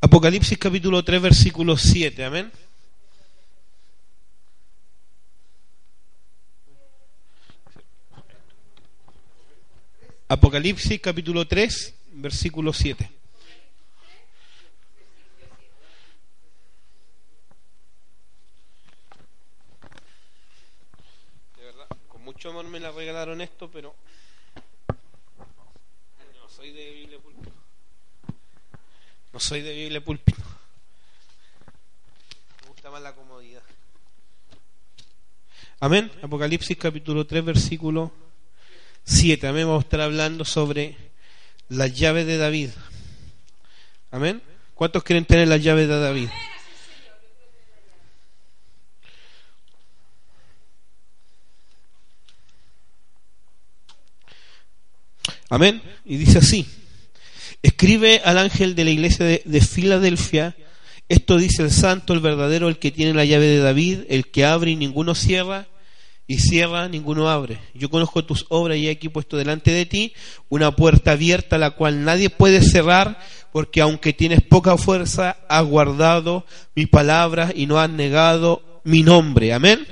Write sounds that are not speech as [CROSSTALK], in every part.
Apocalipsis capítulo 3, versículo 7, amén. Apocalipsis capítulo 3, versículo 7. De verdad, con mucho amor me la regalaron esto, pero no soy de Biblia púlpito. No soy de Biblia púlpito. Me gusta más la comodidad. Amén. Apocalipsis capítulo 3, versículo 7. Amén. Vamos a estar hablando sobre la llave de David. Amén. ¿Cuántos quieren tener la llave de David? Amén. Y dice así. Escribe al ángel de la iglesia de, de, Filadelfia. Esto dice el santo, el verdadero, el que tiene la llave de David, el que abre y ninguno cierra, y cierra, ninguno abre. Yo conozco tus obras y he aquí puesto delante de ti una puerta abierta la cual nadie puede cerrar, porque aunque tienes poca fuerza, has guardado mi palabra y no has negado mi nombre. Amén.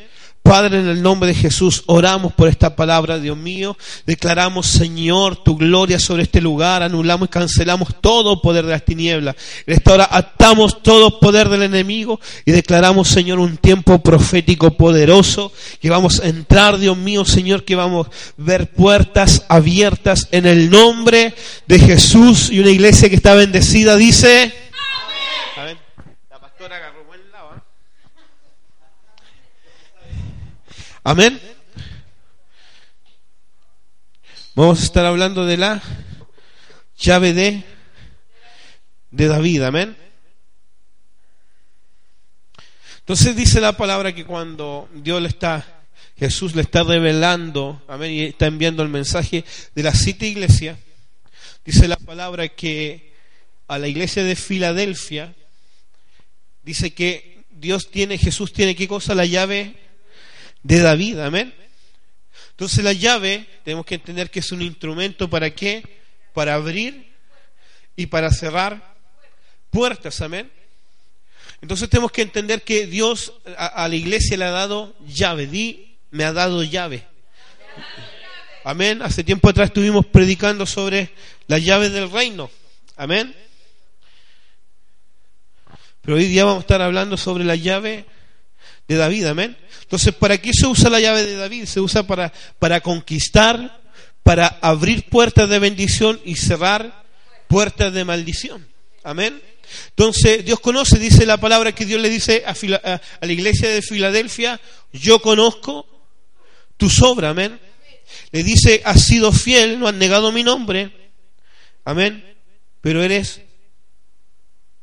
Padre, en el nombre de Jesús, oramos por esta palabra, Dios mío. Declaramos, Señor, tu gloria sobre este lugar. Anulamos y cancelamos todo poder de las tinieblas. En esta hora atamos todo poder del enemigo y declaramos, Señor, un tiempo profético poderoso. Que vamos a entrar, Dios mío, Señor, que vamos a ver puertas abiertas en el nombre de Jesús. Y una iglesia que está bendecida dice. Amén. La pastora agarró buen lado. ¿eh? Amén. Vamos a estar hablando de la llave de, de David. Amén. Entonces dice la palabra que cuando Dios le está, Jesús le está revelando, amén, y está enviando el mensaje de la siete iglesia, dice la palabra que a la iglesia de Filadelfia, dice que Dios tiene, Jesús tiene qué cosa, la llave de David, amén. Entonces la llave tenemos que entender que es un instrumento para qué? Para abrir y para cerrar puertas, amén. Entonces tenemos que entender que Dios a, la iglesia le ha dado llave, di, me ha dado llave. Amén. Hace tiempo atrás estuvimos predicando sobre la llave del reino. Amén. Pero hoy día vamos a estar hablando sobre la llave de David, amén. Entonces, ¿para qué se usa la llave de David? Se usa para, para conquistar, para abrir puertas de bendición y cerrar puertas de maldición. Amén. Entonces, Dios conoce, dice la palabra que Dios le dice a, a, la iglesia de Filadelfia, yo conozco tus obras, amén. Le dice, has sido fiel, no has negado mi nombre, amén, pero eres,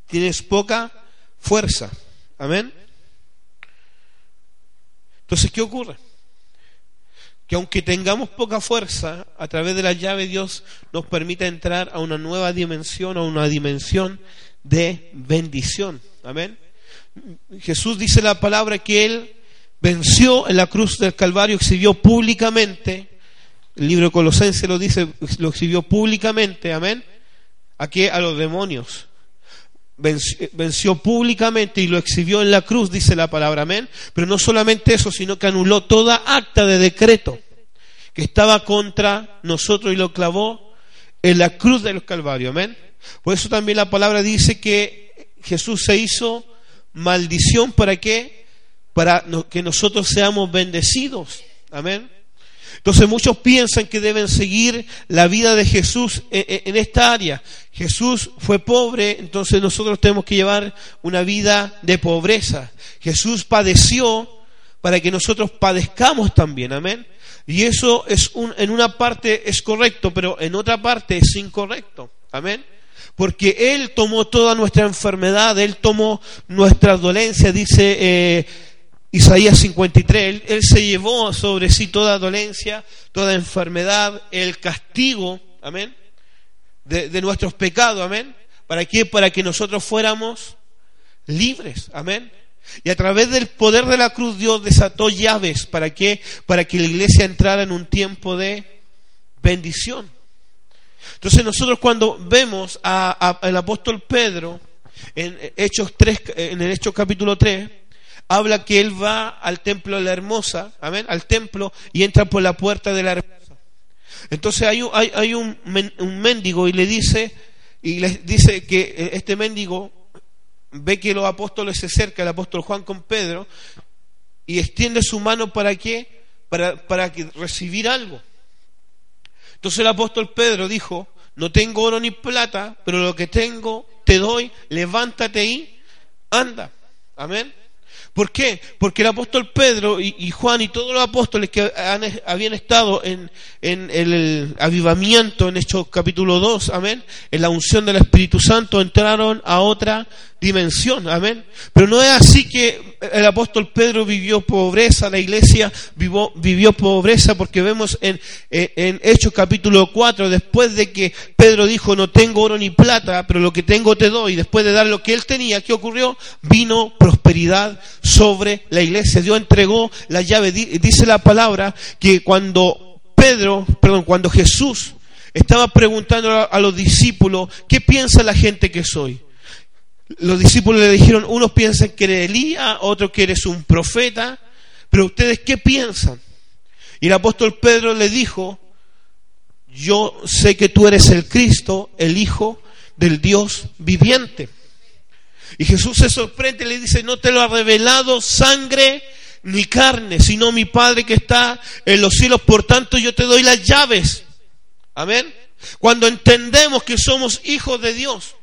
tienes poca fuerza, amén. Entonces, ¿qué ocurre? Que aunque tengamos poca fuerza, a través de la llave Dios nos permite entrar a una nueva dimensión, a una dimensión de bendición. Amén. Jesús dice la palabra que Él venció en la cruz del Calvario, exhibió públicamente, el libro de Colosenses lo dice, lo exhibió públicamente, amén, a que a los demonios venció, venció, públicamente y lo exhibió en la cruz, dice la palabra, amén. Pero no solamente eso, sino que anuló toda acta de decreto que estaba contra nosotros y lo clavó en la cruz del Calvario, amén. Por eso también la palabra dice que Jesús se hizo maldición para qué? Para que nosotros seamos bendecidos, amén. Entonces muchos piensan que deben seguir la vida de Jesús en, esta área. Jesús fue pobre, entonces nosotros tenemos que llevar una vida de pobreza. Jesús padeció para que nosotros padezcamos también, amén. Y eso es un, en una parte es correcto, pero en otra parte es incorrecto, amén. Porque Él tomó toda nuestra enfermedad, Él tomó nuestras dolencias, dice... Eh, Isaías 53, él, él, se llevó sobre sí toda dolencia, toda enfermedad, el castigo, amén, de, nuestros pecados, amén. ¿Para qué? Para que nosotros fuéramos libres, amén. Y a través del poder de la cruz Dios desató llaves, ¿para qué? Para que la iglesia entrara en un tiempo de bendición. Entonces nosotros cuando vemos al apóstol Pedro, en Hechos 3, en el Hechos capítulo 3, habla que él va al templo de la hermosa, amén, al templo y entra por la puerta de la hermosa. Entonces hay, hay, hay un, un mendigo y le dice, y le dice que eh, este mendigo ve que los apóstoles se acercan, el apóstol Juan con Pedro, y extiende su mano para qué? Para, para que recibir algo. Entonces el apóstol Pedro dijo, no tengo oro ni plata, pero lo que tengo te doy, levántate y anda. Amén. ¿Por qué? Porque el apóstol Pedro y, Juan y todos los apóstoles que habían estado en, el avivamiento en Hechos capítulo 2, amén, en la unción del Espíritu Santo, entraron a otra dimensión, amén. Pero no es así que el apóstol Pedro vivió pobreza, la iglesia vivió, vivió pobreza, porque vemos en, en, Hechos capítulo 4, después de que Pedro dijo, no tengo oro ni plata, pero lo que tengo te doy, después de dar lo que él tenía, ¿qué ocurrió? Vino prosperidad sobre la iglesia. Dios entregó la llave. Dice la palabra que cuando Pedro, perdón, cuando Jesús estaba preguntando a los discípulos, ¿qué piensa la gente que soy? Los discípulos le dijeron, unos piensan que eres Elías, otros que eres un profeta, pero ustedes qué piensan? Y el apóstol Pedro le dijo, yo sé que tú eres el Cristo, el Hijo del Dios viviente. Y Jesús se sorprende y le dice, no te lo ha revelado sangre ni carne, sino mi Padre que está en los cielos, por tanto yo te doy las llaves. Amén. Cuando entendemos que somos hijos de Dios,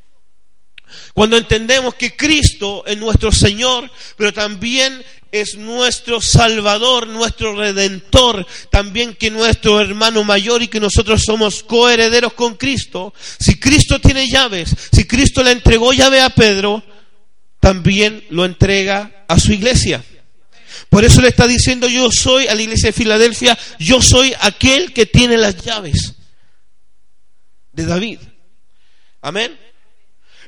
cuando entendemos que Cristo es nuestro Señor, pero también es nuestro Salvador, nuestro Redentor, también que nuestro hermano mayor y que nosotros somos coherederos con Cristo. Si Cristo tiene llaves, si Cristo le entregó llave a Pedro, también lo entrega a su iglesia. Por eso le está diciendo yo soy a la iglesia de Filadelfia, yo soy aquel que tiene las llaves de David. Amén.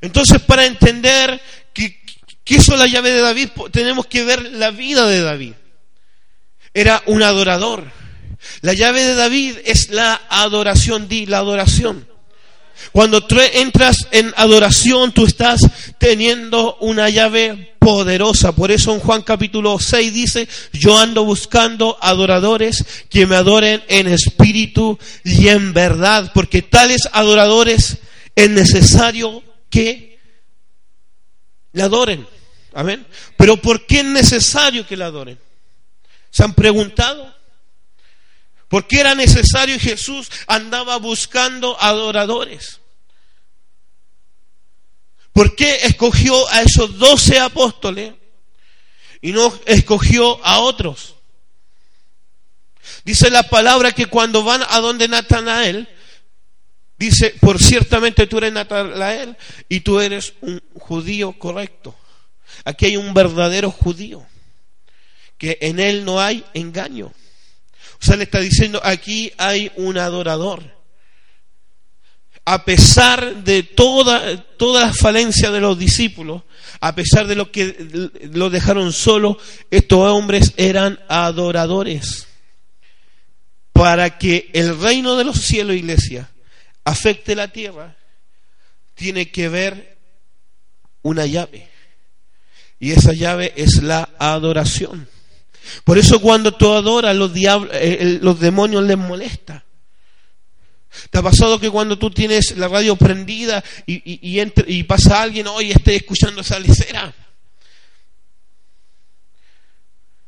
Entonces, para entender que, hizo la llave de David, tenemos que ver la vida de David. Era un adorador. La llave de David es la adoración, di la adoración. Cuando tú entras en adoración, tú estás teniendo una llave poderosa. Por eso en Juan capítulo 6 dice, yo ando buscando adoradores que me adoren en espíritu y en verdad, porque tales adoradores es necesario que le adoren. Amén. Pero ¿por qué es necesario que le adoren? ¿Se han preguntado? ¿Por qué era necesario y Jesús andaba buscando adoradores? ¿Por qué escogió a esos doce apóstoles y no escogió a otros? Dice la palabra que cuando van a donde Natanael, dice, por ciertamente tú eres Natanael y tú eres un judío correcto. Aquí hay un verdadero judío, que en él no hay engaño. O sea, le está diciendo, aquí hay un adorador. A pesar de toda, toda la falencia de los discípulos, a pesar de lo que lo dejaron solo, estos hombres eran adoradores. Para que el reino de los cielos, iglesia, afecte la tierra, tiene que ver una llave. Y esa llave es la adoración. Por eso cuando tú adoras, los, diablos, eh, los demonios les molesta. ¿Te ha pasado que cuando tú tienes la radio prendida y, y, pasa alguien, hoy esté escuchando esa licera?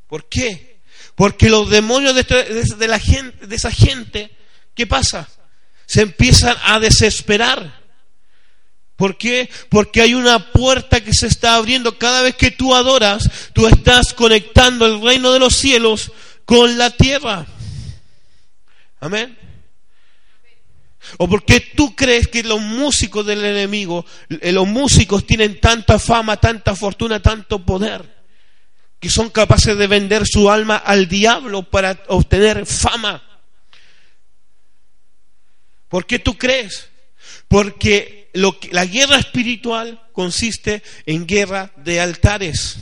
¿Por qué? Porque los demonios de, la gente, de esa gente, ¿qué pasa? Se empiezan a desesperar. ¿Por qué? Porque hay una puerta que se está abriendo. Cada vez que tú adoras, tú estás conectando el reino de los cielos con la tierra. Amén. O porque tú crees que los músicos del enemigo, eh, los músicos tienen tanta fama, tanta fortuna, tanto poder, que son capaces de vender su alma al diablo para obtener fama. ¿Por qué tú crees? Porque la guerra espiritual consiste en guerra de altares.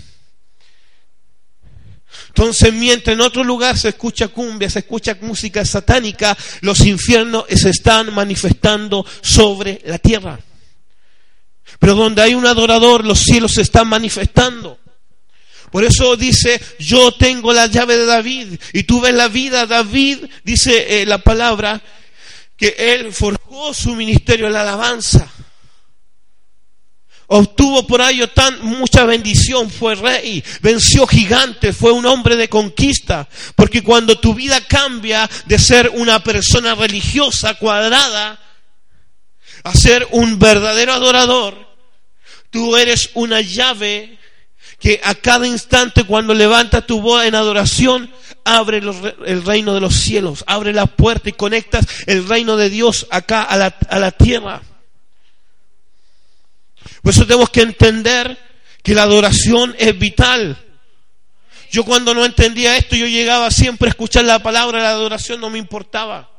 Entonces, mientras en otro lugar se escucha cumbia, se escucha música satánica, los infiernos se están manifestando sobre la tierra. Pero donde hay un adorador, los cielos se están manifestando. Por eso dice, yo tengo la llave de David. Y tú ves la vida, David, dice eh, la palabra, que él forjó su ministerio en la alabanza. Obtuvo por ello tan mucha bendición, fue rey, venció gigantes, fue un hombre de conquista. Porque cuando tu vida cambia de ser una persona religiosa cuadrada a ser un verdadero adorador, tú eres una llave que a cada instante cuando levantas tu voz en adoración, abre el reino de los cielos, abre la puerta y conectas el reino de Dios acá a la, a la tierra. Por eso tenemos que entender que la adoración es vital. Yo cuando no entendía esto, yo llegaba siempre a escuchar la palabra, la adoración no me importaba.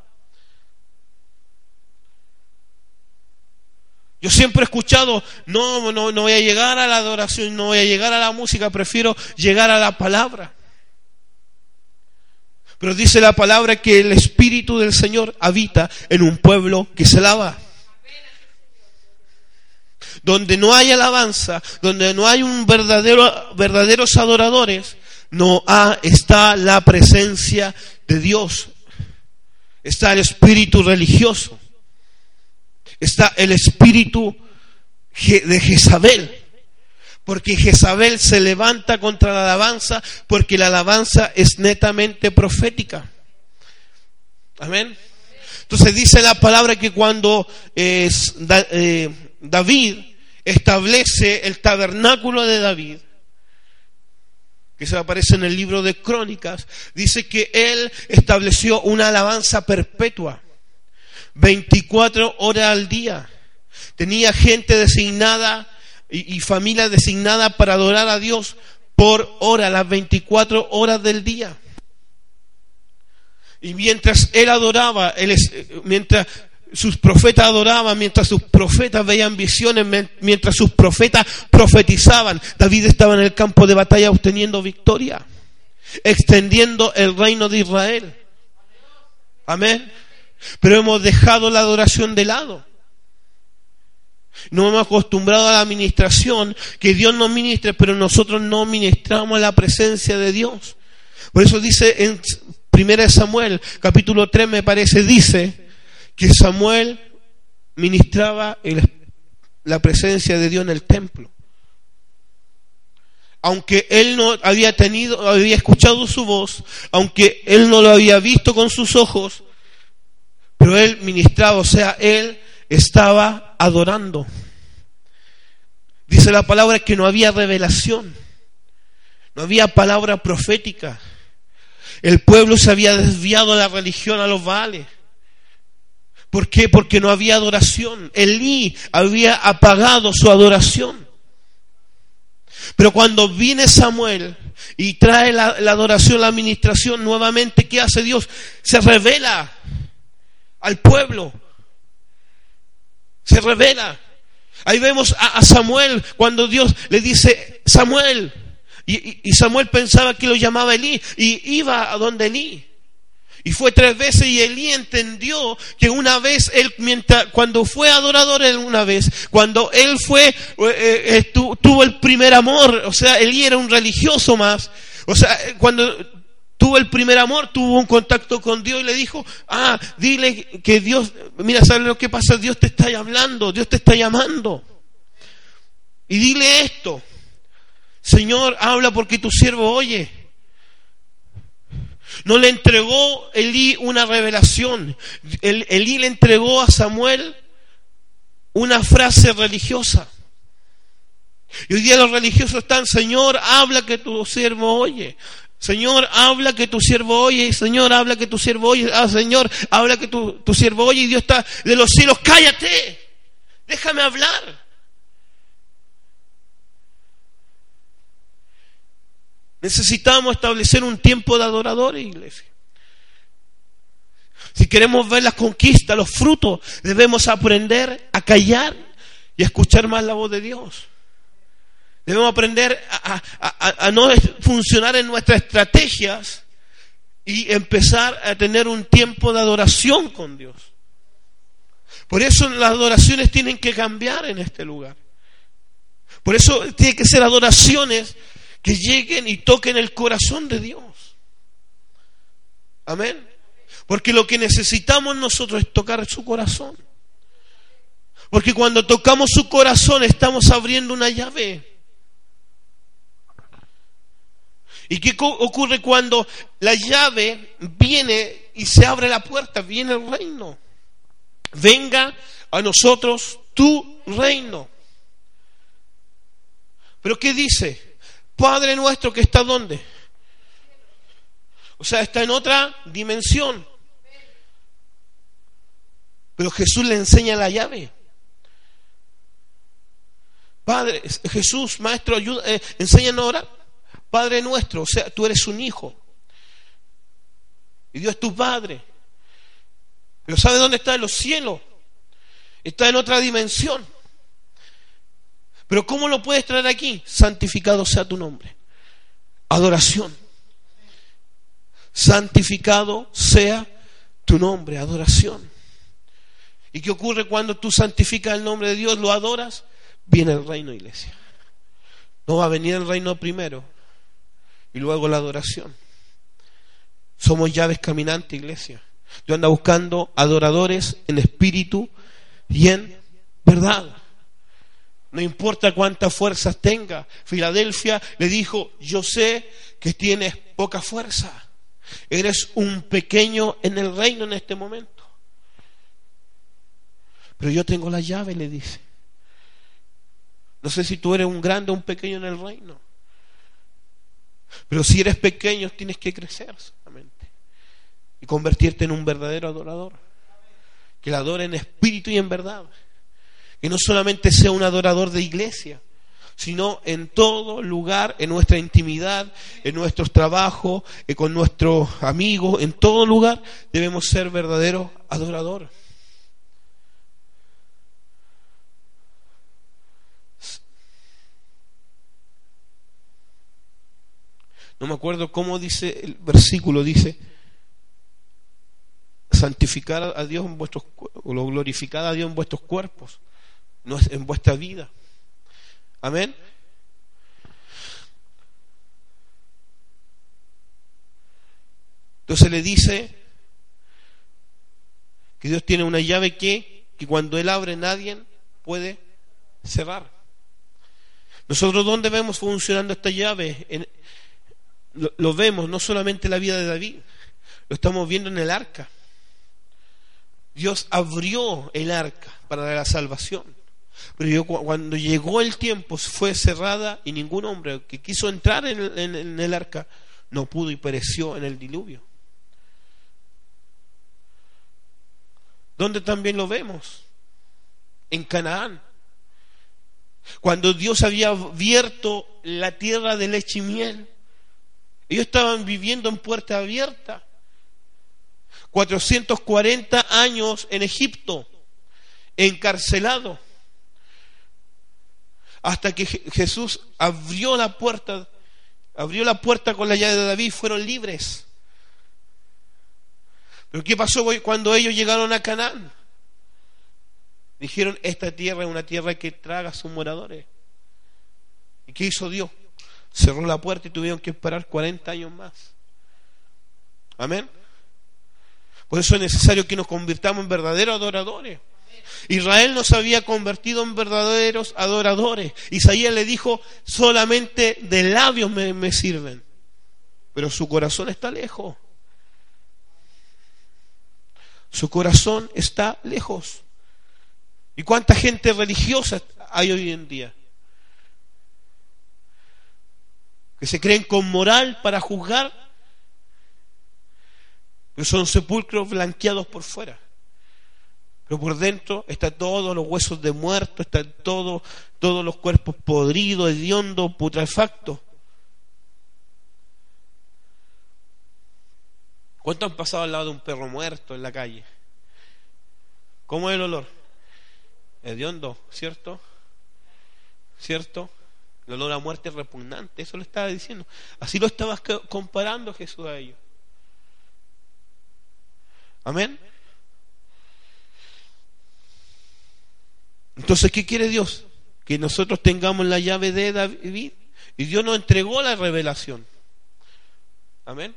Yo siempre he escuchado, no, no, no voy a llegar a la adoración, no voy a llegar a la música, prefiero llegar a la palabra. Pero dice la palabra que el Espíritu del Señor habita en un pueblo que se lava. Donde no hay alabanza, donde no hay un verdadero, verdaderos adoradores, no está la presencia de Dios. Está el espíritu religioso está el espíritu de Jezabel. Porque Jezabel se levanta contra la alabanza porque la alabanza es netamente profética. Amén. Entonces dice la palabra que cuando eh, David establece el tabernáculo de David, que se aparece en el libro de Crónicas, dice que él estableció una alabanza perpetua. 24 horas al día. Tenía gente designada y, familia designada para adorar a Dios por hora, las 24 horas del día. Y mientras él adoraba, él, mientras sus profetas adoraban, mientras sus profetas veían visiones, mientras sus profetas profetizaban, David estaba en el campo de batalla obteniendo victoria, extendiendo el reino de Israel. Amén. Pero hemos dejado la adoración de lado. No hemos acostumbrado a la administración, que Dios nos ministre, pero nosotros no ministramos la presencia de Dios. Por eso dice en 1 Samuel, capítulo 3 me parece, dice que Samuel ministraba la presencia de Dios en el templo. Aunque él no había tenido, había escuchado su voz, aunque él no lo había visto con sus ojos, pero él ministraba, o sea, él estaba adorando. Dice la palabra que no había revelación, no había palabra profética. El pueblo se había desviado de la religión a los Baales. ¿Por qué? Porque no había adoración. Elí había apagado su adoración. Pero cuando viene Samuel y trae la, la adoración, la administración nuevamente, ¿qué hace Dios? Se revela al pueblo. Se revela. Ahí vemos a, Samuel cuando Dios le dice, Samuel. Y, Samuel pensaba que lo llamaba Elí y iba a donde Elí. Y fue tres veces y Elí entendió que una vez, él, mientras, cuando fue adorador él una vez, cuando él fue, eh, eh, tuvo el primer amor, o sea, Elí era un religioso más, o sea, cuando tuvo el primer amor, tuvo un contacto con Dios y le dijo, ah, dile que Dios, mira, ¿sabes lo que pasa? Dios te está hablando, Dios te está llamando. Y dile esto, Señor, habla porque tu siervo oye. No le entregó Elí una revelación. Elí le entregó a Samuel una frase religiosa. Y hoy día los religiosos están, Señor, habla que tu siervo oye. Señor, habla que tu siervo oye, Señor, habla que tu siervo oye, ah, Señor, habla que tu, siervo oye y Dios está de los cielos, cállate, déjame hablar. Necesitamos establecer un tiempo de adoradores, iglesia. Si queremos ver las conquistas, los frutos, debemos aprender a callar y a escuchar más la voz de Dios. Debemos aprender a, no funcionar en nuestras estrategias y empezar a tener un tiempo de adoración con Dios. Por eso las adoraciones tienen que cambiar en este lugar. Por eso tiene que ser adoraciones que lleguen y toquen el corazón de Dios. Amén. Porque lo que necesitamos nosotros es tocar su corazón. Porque cuando tocamos su corazón estamos abriendo una llave. ¿Y qué ocurre cuando la llave viene y se abre la puerta? Viene el reino. Venga a nosotros tu reino. Pero ¿qué dice? Padre nuestro que está donde? O sea, está en otra dimensión. Pero Jesús le enseña la llave. Padre, Jesús, Maestro, ayuda, eh, enséñanos a orar. Padre nuestro, o sea, tú eres un hijo. Y Dios es tu Padre. Pero ¿sabe dónde está? En los cielos. Está en otra dimensión. Pero ¿cómo lo puedes traer aquí? Santificado sea tu nombre. Adoración. Santificado sea tu nombre, adoración. ¿Y qué ocurre cuando tú santificas el nombre de Dios, lo adoras? Viene el reino, iglesia. No va a venir el reino primero y luego la adoración. Somos llaves caminantes, iglesia. Yo ando buscando adoradores en espíritu y en verdad. No importa cuántas fuerzas tenga. Filadelfia le dijo, yo sé que tienes poca fuerza. Eres un pequeño en el reino en este momento. Pero yo tengo la llave, le dice. No sé si tú eres un grande o un pequeño en el reino. Pero si eres pequeño, tienes que crecer solamente y convertirte en un verdadero adorador. Que la adore en espíritu y en verdad. Que no solamente sea un adorador de iglesia, sino en todo lugar, en nuestra intimidad, en nuestros trabajos, eh, con nuestros amigos, en todo lugar debemos ser verdaderos adoradores. No me acuerdo cómo dice el versículo, dice, santificar a Dios en vuestros, o lo glorificar a Dios en vuestros cuerpos, no es en vuestra vida. Amén. Entonces le dice que Dios tiene una llave que, que cuando Él abre nadie puede cerrar. Nosotros dónde vemos funcionando esta llave? En, lo, vemos no solamente en la vida de David, lo estamos viendo en el arca. Dios abrió el arca para la salvación. Pero cuando llegó el tiempo fue cerrada y ningún hombre que quiso entrar en el, arca no pudo y pereció en el diluvio. ¿Dónde también lo vemos? En Canaán. Cuando Dios había abierto la tierra de leche y miel ellos estaban viviendo en puerta abierta. 440 años en Egipto, encarcelado. Hasta que Jesús abrió la puerta, abrió la puerta con la llave de David, fueron libres. Pero ¿qué pasó cuando ellos llegaron a Canaán? Dijeron, esta tierra es una tierra que traga a sus moradores. ¿Y qué hizo Dios? Cerró la puerta y tuvieron que esperar 40 años más. Amén. Por eso es necesario que nos convirtamos en verdaderos adoradores. Israel no se había convertido en verdaderos adoradores. Isaías le dijo, solamente de labios me, me sirven, pero su corazón está lejos. Su corazón está lejos. ¿Y cuánta gente religiosa hay hoy en día? Que se creen con moral para juzgar, pero son sepulcros blanqueados por fuera. Pero por dentro están todos los huesos de muertos, están todos, todos los cuerpos podridos, hediondos, putrefactos. ¿Cuánto han pasado al lado de un perro muerto en la calle? ¿Cómo es el olor? Hediondo, ¿cierto? ¿Cierto? El olor a muerte es repugnante, eso lo estaba diciendo. Así lo estabas comparando Jesús a ellos. Amén. Entonces, ¿qué quiere Dios? que nosotros tengamos la llave de David y Dios nos entregó la revelación. Amén.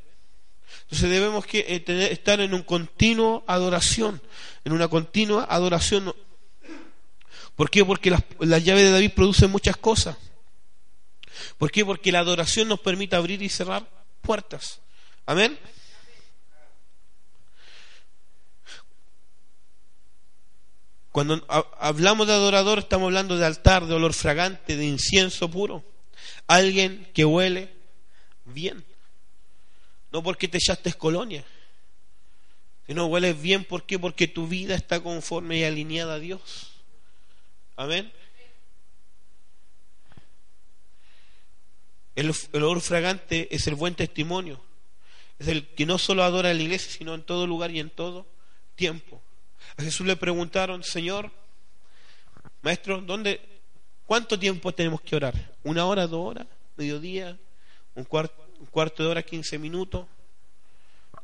Entonces debemos que, eh, estar en un continuo adoración, en una continua adoración. ¿Por qué? Porque la, la llave de David produce muchas cosas. ¿Por qué? Porque la adoración nos permite abrir y cerrar puertas. Amén. Cuando hablamos de adorador estamos hablando de altar, de olor fragante, de incienso puro. Alguien que huele bien. No porque te echaste colonia. Sino hueles bien ¿por qué? porque tu vida está conforme y alineada a Dios. Amén. El, el olor fragante es el buen testimonio. Es el que no solo adora en la iglesia, sino en todo lugar y en todo tiempo. A Jesús le preguntaron, Señor, Maestro, ¿dónde, ¿cuánto tiempo tenemos que orar? ¿Una hora, dos horas, mediodía, un cuarto, un cuarto de hora, quince minutos?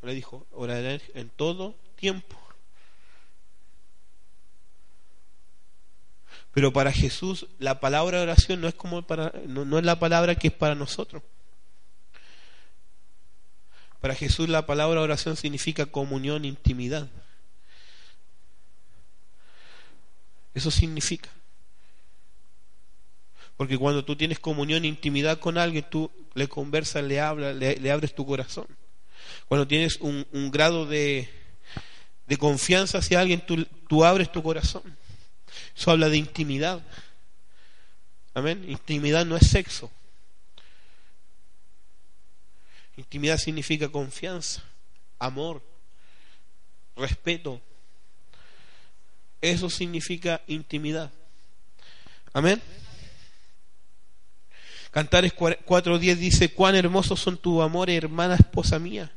Le dijo, oraré en todo tiempo. Pero para Jesús la palabra oración no es como para no, no es la palabra que es para nosotros. Para Jesús la palabra oración significa comunión, intimidad. Eso significa. Porque cuando tú tienes comunión, intimidad con alguien, tú le conversas, le hablas, le, abres tu corazón. Cuando tienes un, grado de, de, confianza hacia alguien, tú, tú abres tu corazón. Eso habla de intimidad. Amén. Intimidad no es sexo. Intimidad significa confianza, amor, respeto, eso significa intimidad. Amén. Cantares 4.10 dice, cuán hermosos son tus amores, hermana esposa mía.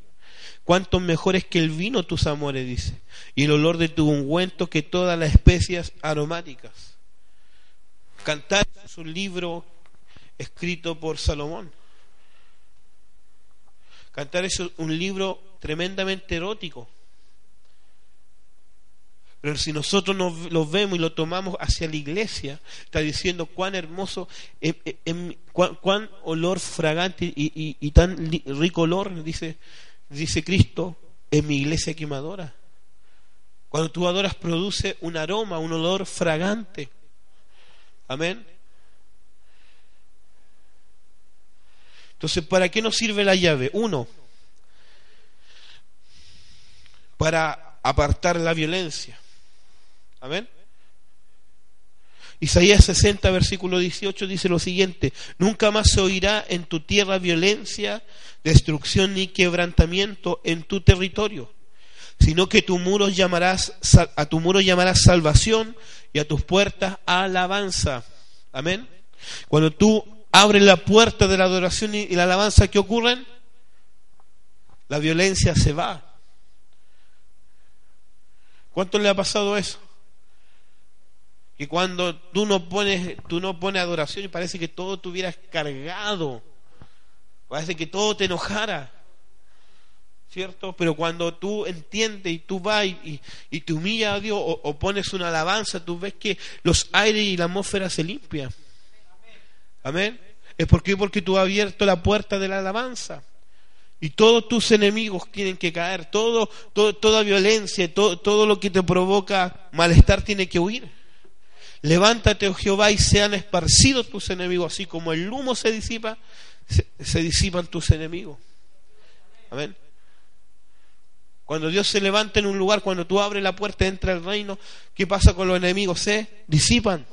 Cuántos mejores que el vino tus amores, dice. Y el olor de tu ungüento que todas las especias aromáticas. Cantares es un libro escrito por Salomón. Cantares es un libro tremendamente erótico. Pero si nosotros nos, lo vemos y lo tomamos hacia la iglesia, está diciendo cuán hermoso, em, em, em, cuán, olor fragante y, tan rico olor, dice, dice Cristo, en mi iglesia que me adora. Cuando tú adoras produce un aroma, un olor fragante. Amén. Entonces, ¿para qué nos sirve la llave? Uno, para apartar la violencia. Amén. Isaías 60, versículo 18 dice lo siguiente, nunca más se oirá en tu tierra violencia, destrucción ni quebrantamiento en tu territorio, sino que tu muro llamarás, a tu muro llamarás salvación y a tus puertas alabanza. Amén. Cuando tú abres la puerta de la adoración y la alabanza, ¿qué ocurren? La violencia se va. ¿Cuánto le ha pasado eso? Que cuando tú no pones, tú no pones adoración y parece que todo tuvieras cargado, parece que todo te enojara, ¿cierto? Pero cuando tú entiendes y tú vas y, te humillas a Dios o, pones una alabanza, tú ves que los aires y la atmósfera se limpian. Amén. Es porque, porque tú has abierto la puerta de la alabanza. Y todos tus enemigos tienen que caer, todo, todo toda violencia, todo, todo lo que te provoca malestar tiene que huir. Levántate, oh Jehová, y sean esparcidos tus enemigos, así como el humo se disipa, se, disipan tus enemigos. Amén. Cuando Dios se levanta en un lugar, cuando tú abres la puerta, entra el reino, ¿qué pasa con los enemigos? Se disipan.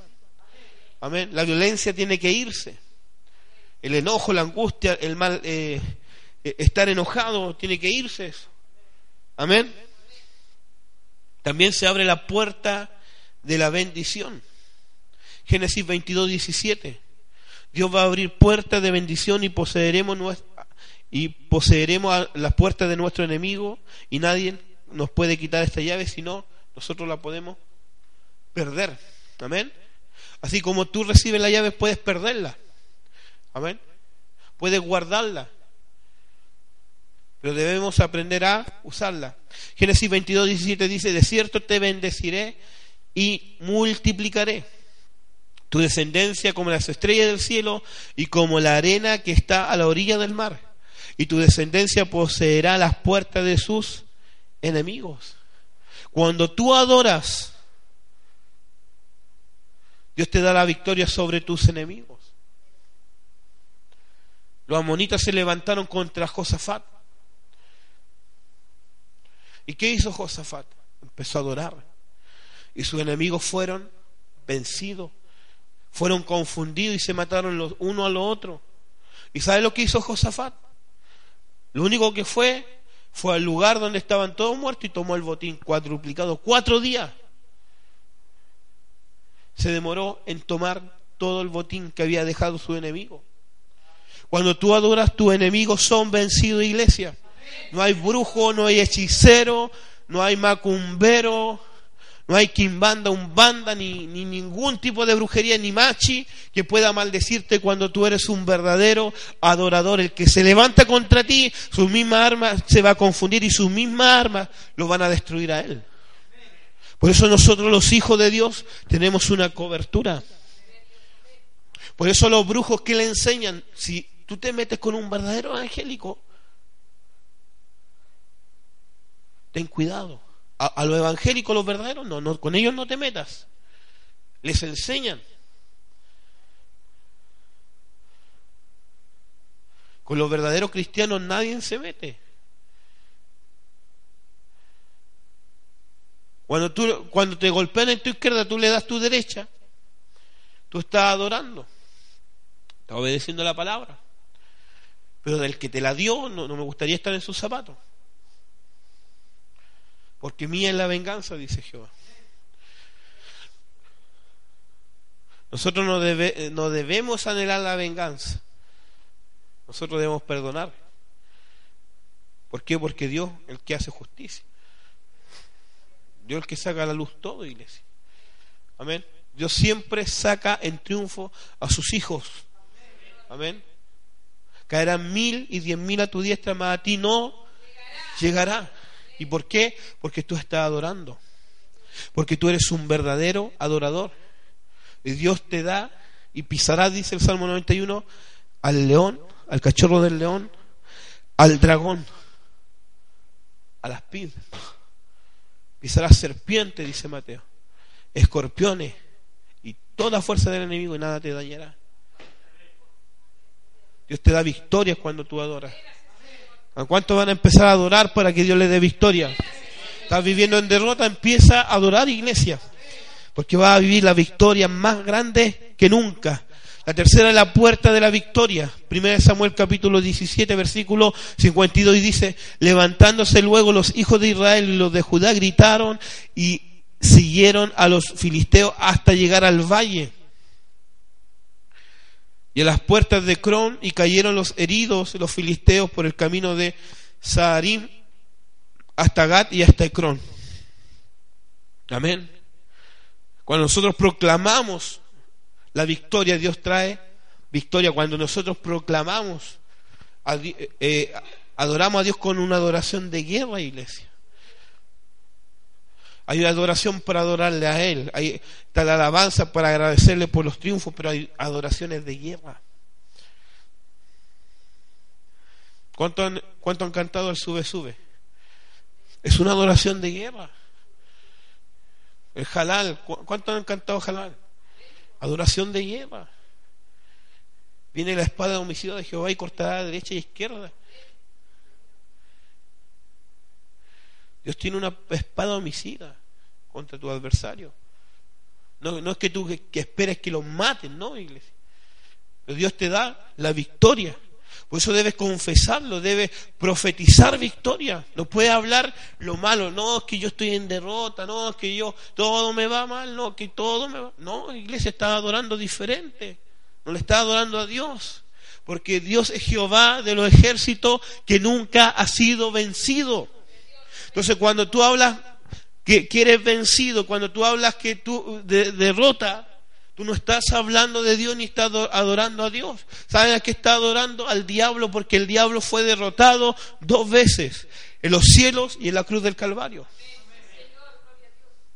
Amén. La violencia tiene que irse. El enojo, la angustia, el mal, eh, eh, estar enojado, tiene que irse Amén. También se abre la puerta de la bendición. Génesis 22, 17. Dios va a abrir puertas de bendición y poseeremos, y poseeremos las puertas de nuestro enemigo y nadie nos puede quitar esta llave, sino nosotros la podemos perder. Amén. Así como tú recibes la llave, puedes perderla. Amén. Puedes guardarla. Pero debemos aprender a usarla. Génesis 22, 17 dice, de cierto te bendeciré y multiplicaré Tu descendencia como las estrellas del cielo y como la arena que está a la orilla del mar. Y tu descendencia poseerá las puertas de sus enemigos. Cuando tú adoras, Dios te da la victoria sobre tus enemigos. Los amonitas se levantaron contra Josafat. ¿Y qué hizo Josafat? Empezó a adorar. Y sus enemigos fueron vencidos fueron confundidos y se mataron los uno a los otro. ¿Y sabe lo que hizo Josafat? Lo único que fue fue al lugar donde estaban todos muertos y tomó el botín cuadruplicado. Cuatro días se demoró en tomar todo el botín que había dejado su enemigo. Cuando tú adoras, tus enemigos son vencidos, iglesia. No hay brujo, no hay hechicero, no hay macumbero, no hay quimbanda, un banda, ni, ni ningún tipo de brujería, ni machi que pueda maldecirte cuando tú eres un verdadero adorador. El que se levanta contra ti, sus mismas armas se va a confundir y sus mismas armas lo van a destruir a él. Por eso nosotros los hijos de Dios tenemos una cobertura. Por eso los brujos que le enseñan, si tú te metes con un verdadero angélico, ten cuidado a, los evangélicos, los verdaderos, no, no, con ellos no te metas. Les enseñan. Con los verdaderos cristianos nadie se mete. Cuando, tú, cuando te golpean en tu izquierda, tú le das tu derecha. Tú estás adorando. Estás obedeciendo la palabra. Pero del que te la dio, no, no me gustaría estar en sus zapatos porque mía es la venganza, dice Jehová. Nosotros no, no debemos anhelar la venganza. Nosotros debemos perdonar. ¿Por qué? Porque Dios es el que hace justicia. Dios es el que saca a la luz todo, iglesia. Amén. Dios siempre saca en triunfo a sus hijos. Amén. Caerán mil y diez mil a tu diestra, mas a ti no llegará. ¿Y por qué? Porque tú estás adorando. Porque tú eres un verdadero adorador. Y Dios te da y pisará, dice el Salmo 91, al león, al cachorro del león, al dragón, a las pid. Pisará serpiente, dice Mateo, escorpiones y toda fuerza del enemigo y nada te dañará. Dios te da victorias cuando tú adoras. ¿A cuántos van a empezar a adorar para que Dios le dé victoria? Estás viviendo en derrota, empieza a adorar iglesia. Porque va a vivir la victoria más grande que nunca. La tercera es la puerta de la victoria. Primera Samuel capítulo 17 versículo 52 y dice, levantándose luego los hijos de Israel y los de Judá gritaron y siguieron a los filisteos hasta llegar al valle y a las puertas de Cron y cayeron los heridos, los filisteos, por el camino de Saharim hasta Gat y hasta Ecrón. Amén. Cuando nosotros proclamamos la victoria, Dios trae victoria. Cuando nosotros proclamamos, eh, adoramos a Dios con una adoración de guerra, iglesia. Hay adoración para adorarle a Él. Hay tal alabanza para agradecerle por los triunfos, pero hay adoraciones de guerra. ¿Cuánto han, cuánto han cantado el sube, sube? Es una adoración de guerra. El halal, ¿cuánto han cantado halal? Adoración de guerra. Viene la espada de homicidio de Jehová y cortará a derecha y izquierda. Dios tiene una espada homicida contra tu adversario. No, no es que tú que, esperes que los maten, no, iglesia. Pero Dios te da la victoria. Por eso debes confesarlo, debes profetizar victoria. No puedes hablar lo malo. No, es que yo estoy en derrota. No, es que yo todo me va mal. No, que todo me va. No, iglesia está adorando diferente. No le está adorando a Dios. Porque Dios es Jehová de los ejércitos que nunca ha sido vencido. Entonces, cuando tú hablas que, eres vencido, cuando tú hablas que tú de, derrota, tú no estás hablando de Dios ni estás adorando a Dios. ¿Saben a qué está adorando? Al diablo, porque el diablo fue derrotado dos veces, en los cielos y en la cruz del Calvario.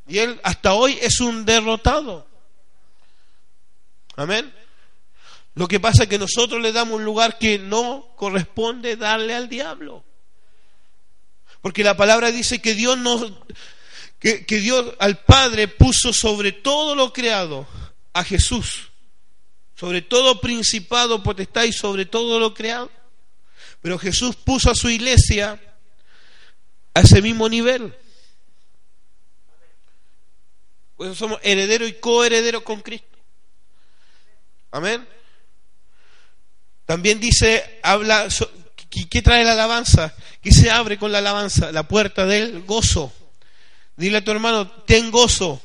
Y él hasta hoy es un derrotado. Amén. Lo que pasa es que nosotros le damos un lugar que no corresponde darle al diablo. Porque la palabra dice que Dios nos, que, que Dios al Padre puso sobre todo lo creado a Jesús, sobre todo principado, potestad y sobre todo lo creado. Pero Jesús puso a su iglesia a ese mismo nivel. Pues somos herederos y coherederos con Cristo. Amén. También dice, habla, ¿qué trae la alabanza? ¿Qué se abre con la alabanza? La puerta del gozo. Dile a tu hermano, ten gozo.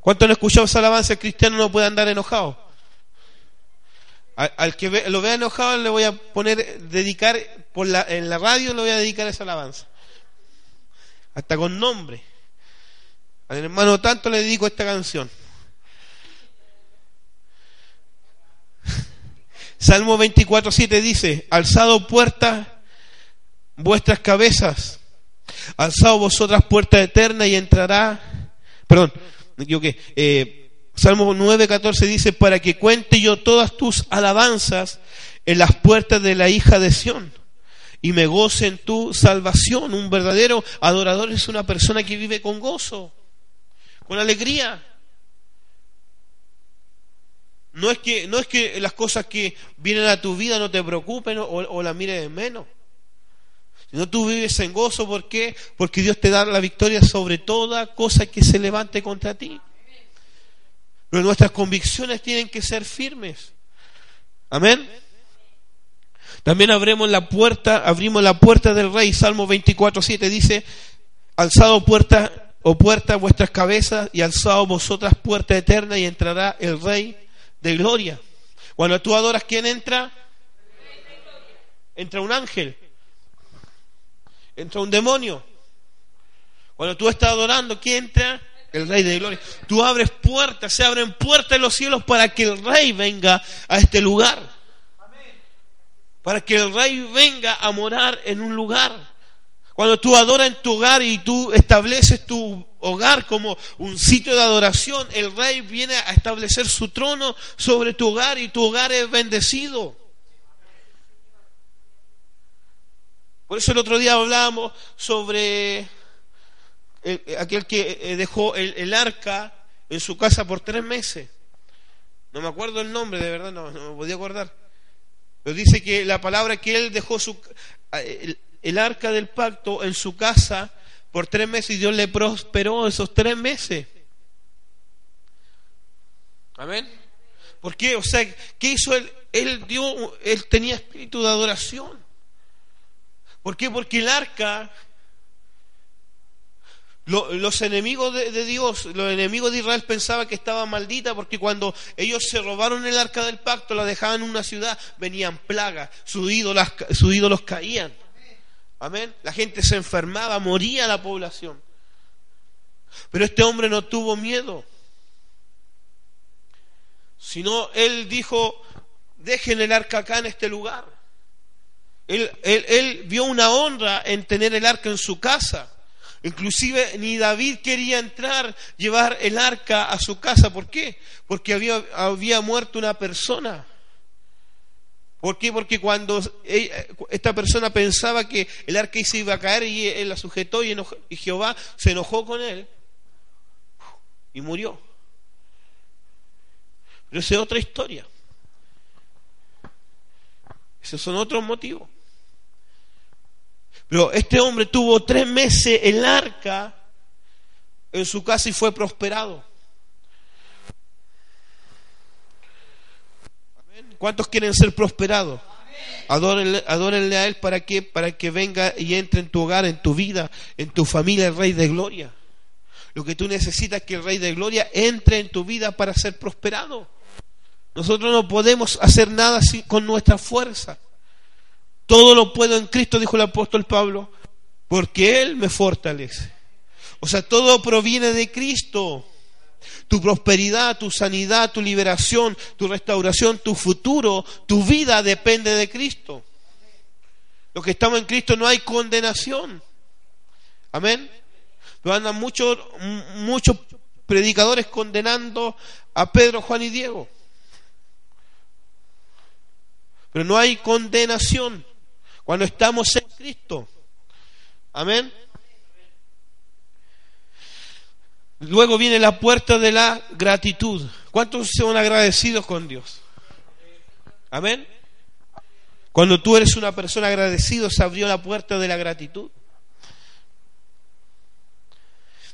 ¿Cuánto han escuchado esa alabanza? El cristiano no puede andar enojado. Al, que lo vea enojado le voy a poner, dedicar, por la, en la radio le voy a dedicar esa alabanza. Hasta con nombre. Al hermano tanto le dedico esta canción. Salmo 24.7 dice, alzado puertas vuestras cabezas, alzado vosotras puertas eternas y entrará, perdón, yo que, eh, Salmo 9.14 dice, para que cuente yo todas tus alabanzas en las puertas de la hija de Sión y me goce en tu salvación. Un verdadero adorador es una persona que vive con gozo, con alegría. No es que, no es que las cosas que vienen a tu vida no te preocupen o, o las mires de menos. Sino tú vives en gozo, ¿por qué? Porque Dios te da la victoria sobre toda cosa que se levante contra ti. Pero nuestras convicciones tienen que ser firmes. Amén. También abrimos la puerta, abrimos la puerta del rey. Salmo 24, 7 dice, alzado puerta o puerta vuestras cabezas y alzado vosotras puerta eterna y entrará el rey de gloria. Cuando tú adoras, ¿quién entra? Entra un ángel. Entra un demonio. Cuando tú estás adorando, ¿quién entra? El rey de gloria. Tú abres puertas, se abren puertas en los cielos para que el rey venga a este lugar. Para que el rey venga a morar en un lugar. Cuando tú adoras en tu hogar y tú estableces tu hogar como un sitio de adoración, el rey viene a establecer su trono sobre tu hogar y tu hogar es bendecido. Por eso el otro día hablábamos sobre aquel que eh, dejó el, arca en su casa por tres meses. No me acuerdo el nombre, de verdad, no, me podía acordar. Pero dice que la palabra que él dejó su, el arca del pacto en su casa por tres meses y Dios le prosperó esos tres meses. Amén. ¿Por qué? O sea, ¿qué hizo él? Él dio, él tenía espíritu de adoración. ¿Por qué? Porque el arca, los enemigos de, Dios, los enemigos de Israel pensaban que estaba maldita porque cuando ellos se robaron el arca del pacto, la dejaban en una ciudad, venían plagas, sus ídolos, sus ídolos caían. Amén. La gente se enfermaba, moría la población. Pero este hombre no tuvo miedo. Sino él dijo, dejen el arca acá en este lugar. Él, vio una honra en tener el arca en su casa. Inclusive ni David quería entrar, llevar el arca a su casa. ¿Por qué? Porque había, había muerto una persona. ¿Por qué? Porque cuando esta persona pensaba que el arca se iba a caer y él la sujetó y, Jehová se enojó con él y murió. Pero esa es otra historia. Esos son otros motivos. Pero este hombre tuvo tres meses el arca en su casa y fue prosperado. ¿Cuántos quieren ser prosperados? Adórenle, a Él para que, para que venga y entre en tu hogar, en tu vida, en tu familia, el Rey de Gloria. Lo que tú necesitas es que el Rey de Gloria entre en tu vida para ser prosperado. Nosotros no podemos hacer nada con nuestra fuerza. Todo lo puedo en Cristo, dijo el apóstol Pablo, porque Él me fortalece. O sea, todo proviene de Cristo. Tu prosperidad, tu sanidad, tu liberación, tu restauración, tu futuro, tu vida depende de Cristo. Los que estamos en Cristo no hay condenación. Amén. Pero andan muchos muchos predicadores condenando a Pedro, Juan y Diego. Pero no hay condenación cuando estamos en Cristo. Amén. Luego viene la puerta de la gratitud. ¿Cuántos son agradecidos con Dios? Amén. Cuando tú eres una persona agradecida, se abrió la puerta de la gratitud.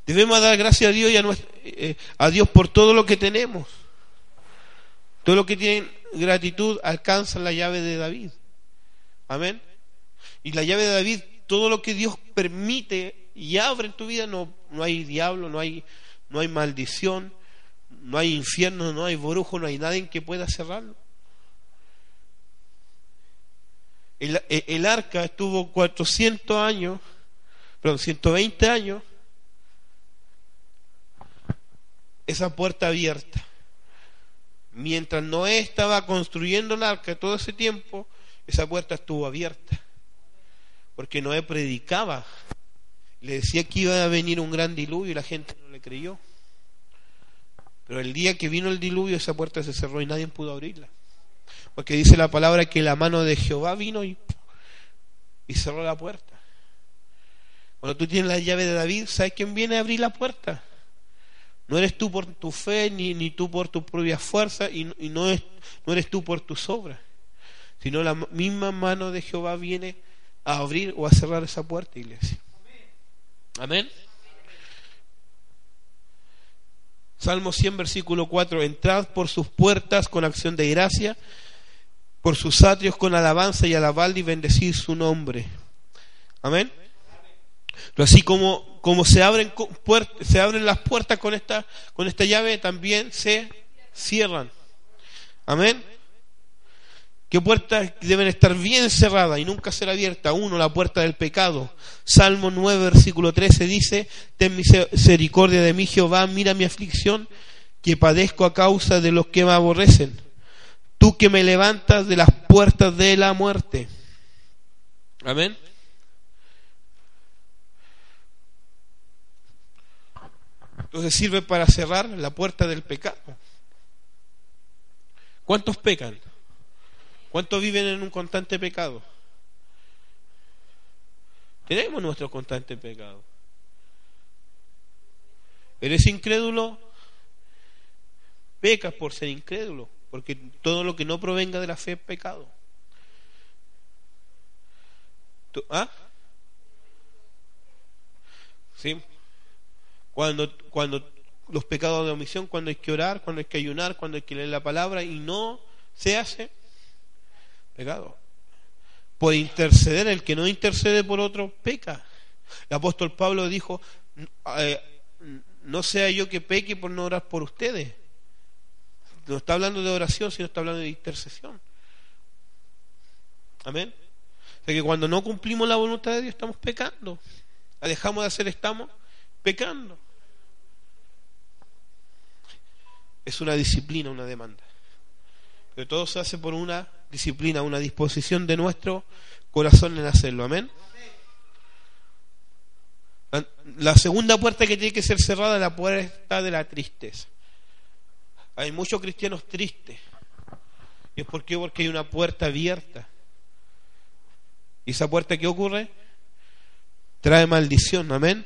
Debemos dar gracias a Dios y a, eh, a Dios por todo lo que tenemos. Todo lo que tienen gratitud alcanza la llave de David. Amén. Y la llave de David, todo lo que Dios permite y abre en tu vida, no, no hay diablo, no hay, no hay maldición, no hay infierno, no hay brujo, no hay nadie que pueda cerrarlo. El, el arca estuvo 400 años, perdón, 120 años, esa puerta abierta. Mientras Noé estaba construyendo el arca todo ese tiempo, esa puerta estuvo abierta. Porque Noé predicaba. Le decía que iba a venir un gran diluvio y la gente no le creyó. Pero el día que vino el diluvio, esa puerta se cerró y nadie pudo abrirla. Porque dice la palabra que la mano de Jehová vino y, y cerró la puerta. Cuando tú tienes la llave de David, ¿sabes quién viene a abrir la puerta? No eres tú por tu fe, ni, ni tú por tu propia fuerza, y, no, es, no eres tú por tus obras, sino la misma mano de Jehová viene a abrir o a cerrar esa puerta, iglesia. Amén. Salmo 100, versículo 4, entrad por sus puertas con acción de gracia, por sus atrios con alabanza y alabad y bendecid su nombre. Amén. Pero así como, como se, abren se abren las puertas con esta, con esta llave, también se cierran. Amén. ¿Qué puertas deben estar bien cerradas y nunca ser abiertas? Uno, la puerta del pecado. Salmo 9, versículo 13 dice, ten misericordia de mí, Jehová, mira mi aflicción, que padezco a causa de los que me aborrecen. Tú que me levantas de las puertas de la muerte. Amén. Entonces sirve para cerrar la puerta del pecado. ¿Cuántos pecan? ¿Cuántos viven en un constante pecado? Tenemos nuestro constante pecado. ¿Eres incrédulo? Pecas por ser incrédulo, porque todo lo que no provenga de la fe es pecado. ¿Ah? ¿Sí? Cuando, cuando los pecados de omisión, cuando hay que orar, cuando hay que ayunar, cuando hay que leer la palabra y no se hace, pecado. Por interceder, el que no intercede por otro, peca. El apóstol Pablo dijo, eh, no sea yo que peque por no orar por ustedes. No está hablando de oración, sino está hablando de intercesión. Amén. O sea que cuando no cumplimos la voluntad de Dios estamos pecando. La dejamos de hacer, estamos pecando. Es una disciplina, una demanda. Pero todo se hace por una disciplina, una disposición de nuestro corazón en hacerlo. Amén. La segunda puerta que tiene que ser cerrada es la puerta de la tristeza. Hay muchos cristianos tristes. ¿Y es por qué? Porque hay una puerta abierta. ¿Y esa puerta qué ocurre? Trae maldición. Amén.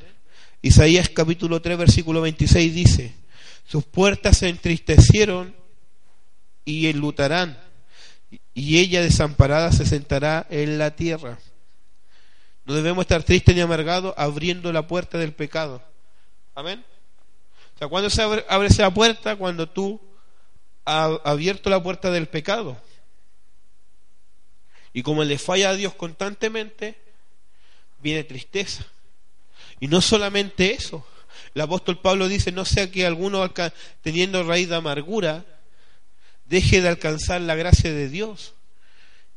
Isaías capítulo 3 versículo 26 dice, sus puertas se entristecieron y enlutarán, y ella desamparada se sentará en la tierra. No debemos estar tristes ni amargados abriendo la puerta del pecado. Amén. O sea, cuando se abre, esa puerta? Cuando tú has abierto la puerta del pecado. Y como le falla a Dios constantemente, viene tristeza. Y no solamente eso. El apóstol Pablo dice, no sea que alguno teniendo raíz de amargura deje de alcanzar la gracia de Dios.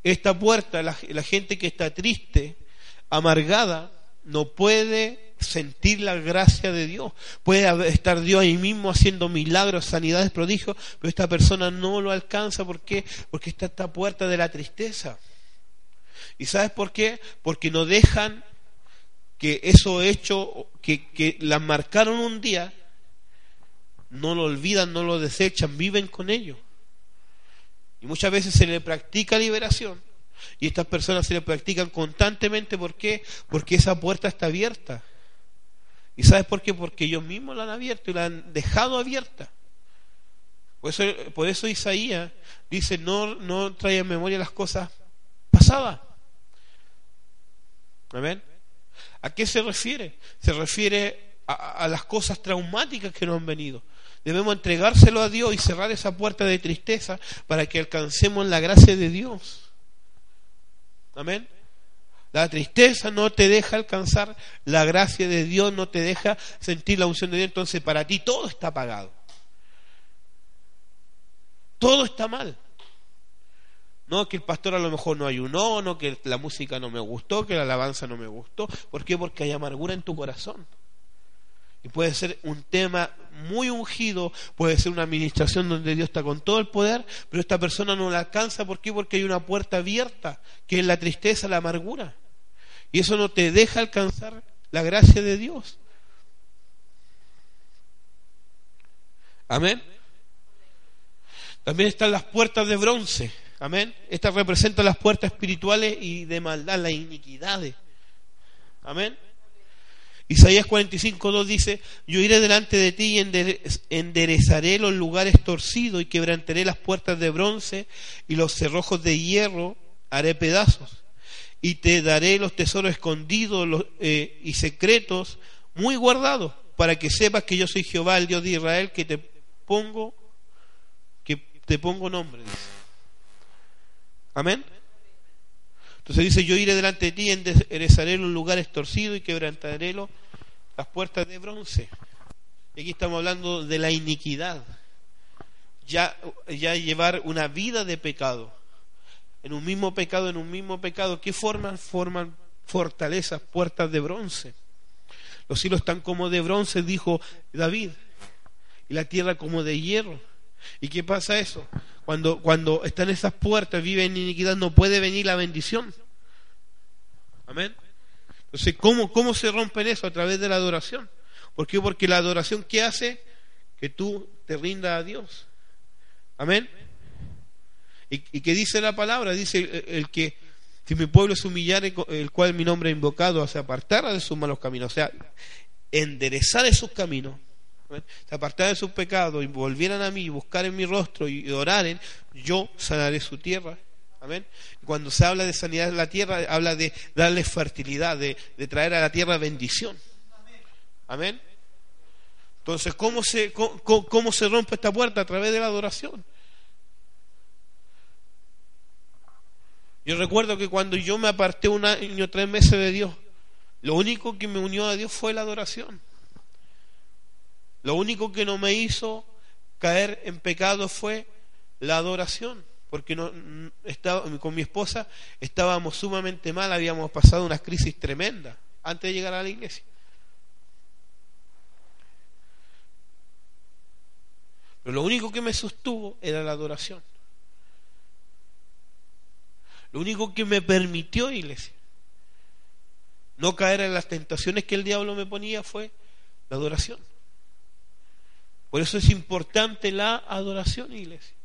Esta puerta, la, gente que está triste, amargada, no puede sentir la gracia de Dios. Puede estar Dios ahí mismo haciendo milagros, sanidades, prodigios, pero esta persona no lo alcanza. ¿Por qué? Porque está esta puerta de la tristeza. ¿Y sabes por qué? Porque no dejan que eso hecho, que, que las marcaron un día, no lo olvidan, no lo desechan, viven con ello. Y muchas veces se le practica liberación y estas personas se le practican constantemente. ¿Por qué? Porque esa puerta está abierta. ¿Y sabes por qué? Porque ellos mismos la han abierto y la han dejado abierta. Por eso, por eso Isaías dice, no, no trae en memoria las cosas pasadas. ¿Amén? ¿A qué se refiere? Se refiere a, a, las cosas traumáticas que nos han venido. Debemos entregárselo a Dios y cerrar esa puerta de tristeza para que alcancemos la gracia de Dios. Amén. La tristeza no te deja alcanzar la gracia de Dios, no te deja sentir la unción de Dios. Entonces para ti todo está apagado. Todo está mal. No, que el pastor a lo mejor no ayunó, no, que la música no me gustó, que la alabanza no me gustó. ¿Por qué? Porque hay amargura en tu corazón. Y puede ser un tema muy ungido, puede ser una administración donde Dios está con todo el poder, pero esta persona no la alcanza. ¿Por qué? Porque hay una puerta abierta, que es la tristeza, la amargura. Y eso no te deja alcanzar la gracia de Dios. Amén. También están las puertas de bronce. Amén. Estas representan las puertas espirituales y de maldad, las iniquidades. Amén. Isaías 45.2 dice, yo iré delante de ti y enderezaré los lugares torcidos y quebrantaré las puertas de bronce y los cerrojos de hierro haré pedazos. Y te daré los tesoros escondidos eh, y secretos muy guardados para que sepas que yo soy Jehová, el Dios de Israel, que te pongo, que te pongo nombre. Amén. Entonces dice, yo iré delante de ti, enderezaré los lugares torcidos y quebrantaré las puertas de bronce. Y aquí estamos hablando de la iniquidad. Ya, ya llevar una vida de pecado. En un mismo pecado, en un mismo pecado. ¿Qué forman? Forman fortalezas, puertas de bronce. Los cielos están como de bronce, dijo David. Y la tierra como de hierro. ¿Y qué pasa eso? Cuando, cuando están esas puertas, viven en iniquidad, no puede venir la bendición. Amén. Entonces, ¿cómo, ¿cómo se rompen eso? A través de la adoración. ¿Por qué? Porque la adoración, ¿qué hace? Que tú te rindas a Dios. Amén. ¿Y, y qué dice la palabra? Dice el, que, si mi pueblo se humillare, el cual mi nombre ha invocado, se apartara de sus malos caminos, o sea, enderezar esos caminos, se apartara de sus pecados y volvieran a mí, y buscaren mi rostro y oraren, yo sanaré su tierra Amén. Cuando se habla de sanidad de la tierra, habla de darle fertilidad, de, traer a la tierra bendición. Amén. Entonces, ¿cómo se, cómo, se rompe esta puerta? A través de la adoración. Yo recuerdo que cuando yo me aparté un año, tres meses de Dios, lo único que me unió a Dios fue la adoración. Lo único que no me hizo caer en pecado fue la adoración porque no, estaba, con mi esposa estábamos sumamente mal, habíamos pasado una crisis tremenda antes de llegar a la iglesia. Pero lo único que me sostuvo era la adoración. Lo único que me permitió, iglesia, no caer en las tentaciones que el diablo me ponía fue la adoración. Por eso es importante la adoración, iglesia.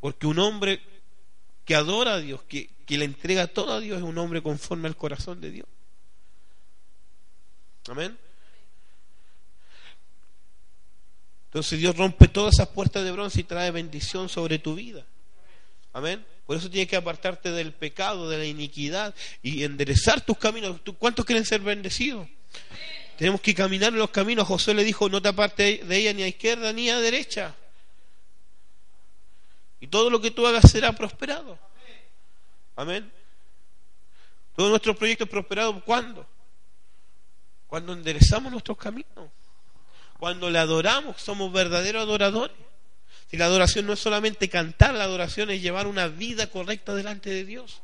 Porque un hombre que adora a Dios, que, le entrega todo a Dios, es un hombre conforme al corazón de Dios. Amén. Entonces Dios rompe todas esas puertas de bronce y trae bendición sobre tu vida. Amén. Por eso tienes que apartarte del pecado, de la iniquidad y enderezar tus caminos. ¿Cuántos quieren ser bendecidos? Tenemos que caminar en los caminos. José le dijo, no te apartes de ella ni a izquierda ni a derecha. Y todo lo que tú hagas será prosperado. Amén. Todos nuestros proyectos prosperados, ¿cuándo? Cuando enderezamos nuestros caminos. Cuando le adoramos, somos verdaderos adoradores. Si la adoración no es solamente cantar, la adoración es llevar una vida correcta delante de Dios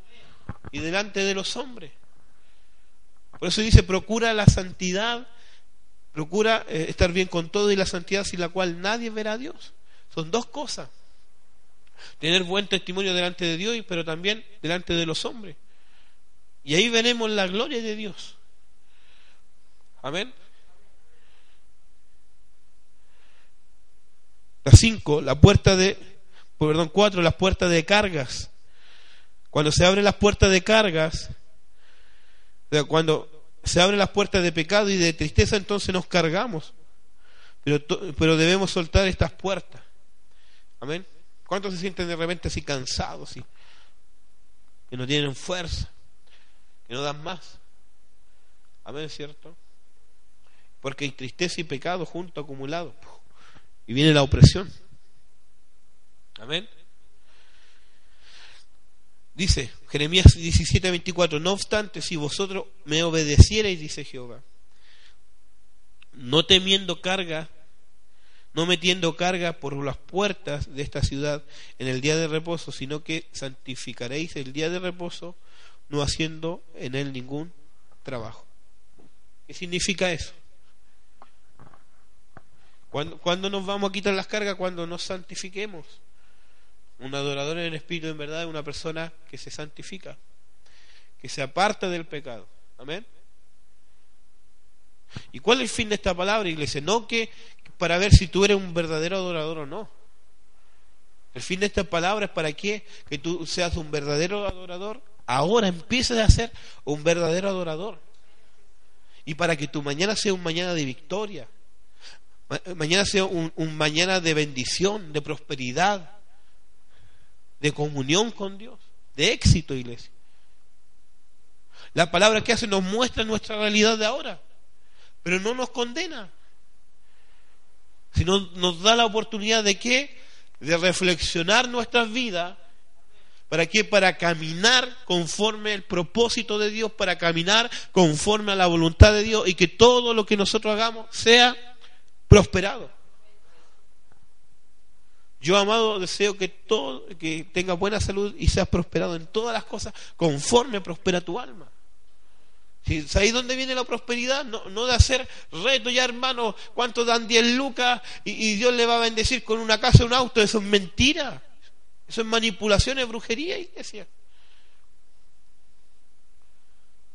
y delante de los hombres. Por eso dice, procura la santidad, procura eh, estar bien con todo y la santidad sin la cual nadie verá a Dios. Son dos cosas. Tener buen testimonio delante de Dios, pero también delante de los hombres. Y ahí veremos la gloria de Dios. Amén. La 5, la puerta de, perdón, 4, las puertas de cargas. Cuando se abren las puertas de cargas, cuando se abren las puertas de pecado y de tristeza, entonces nos cargamos. Pero, pero debemos soltar estas puertas. Amén. ¿Cuántos se sienten de repente así cansados, y que no tienen fuerza, que no dan más? Amén, ¿cierto? Porque hay tristeza y pecado junto acumulado. Y viene la opresión. Amén. Dice Jeremías 17:24, no obstante, si vosotros me obedecierais, dice Jehová, no temiendo carga, no metiendo carga por las puertas de esta ciudad en el día de reposo, sino que santificaréis el día de reposo, no haciendo en él ningún trabajo. ¿Qué significa eso? ¿Cuándo, nos vamos a quitar las cargas? Cuando nos santifiquemos. Un adorador en el Espíritu en verdad es una persona que se santifica, que se aparta del pecado. Amén. ¿Y cuál es el fin de esta palabra, iglesia? No que para ver si tú eres un verdadero adorador o no. El fin de esta palabra es para que, tú seas un verdadero adorador. Ahora empieces a ser un verdadero adorador. Y para que tu mañana sea un mañana de victoria. Mañana sea un mañana de bendición, de prosperidad, de comunión con Dios, de éxito, iglesia. La palabra que hace nos muestra nuestra realidad de ahora, pero no nos condena, sino nos da la oportunidad de qué? De reflexionar nuestras vidas. ¿Para qué? Para caminar conforme el propósito de Dios, para caminar conforme a la voluntad de Dios y que todo lo que nosotros hagamos sea prosperado. Yo, amado, deseo que todo, que tengas buena salud y seas prosperado en todas las cosas conforme prospera tu alma. Si ¿Sabéis dónde viene la prosperidad? No, no, de hacer reto ya, hermano, cuánto dan 10 lucas y, Dios le va a bendecir con una casa, un auto. Eso es mentira. Eso es manipulación, es brujería, iglesia.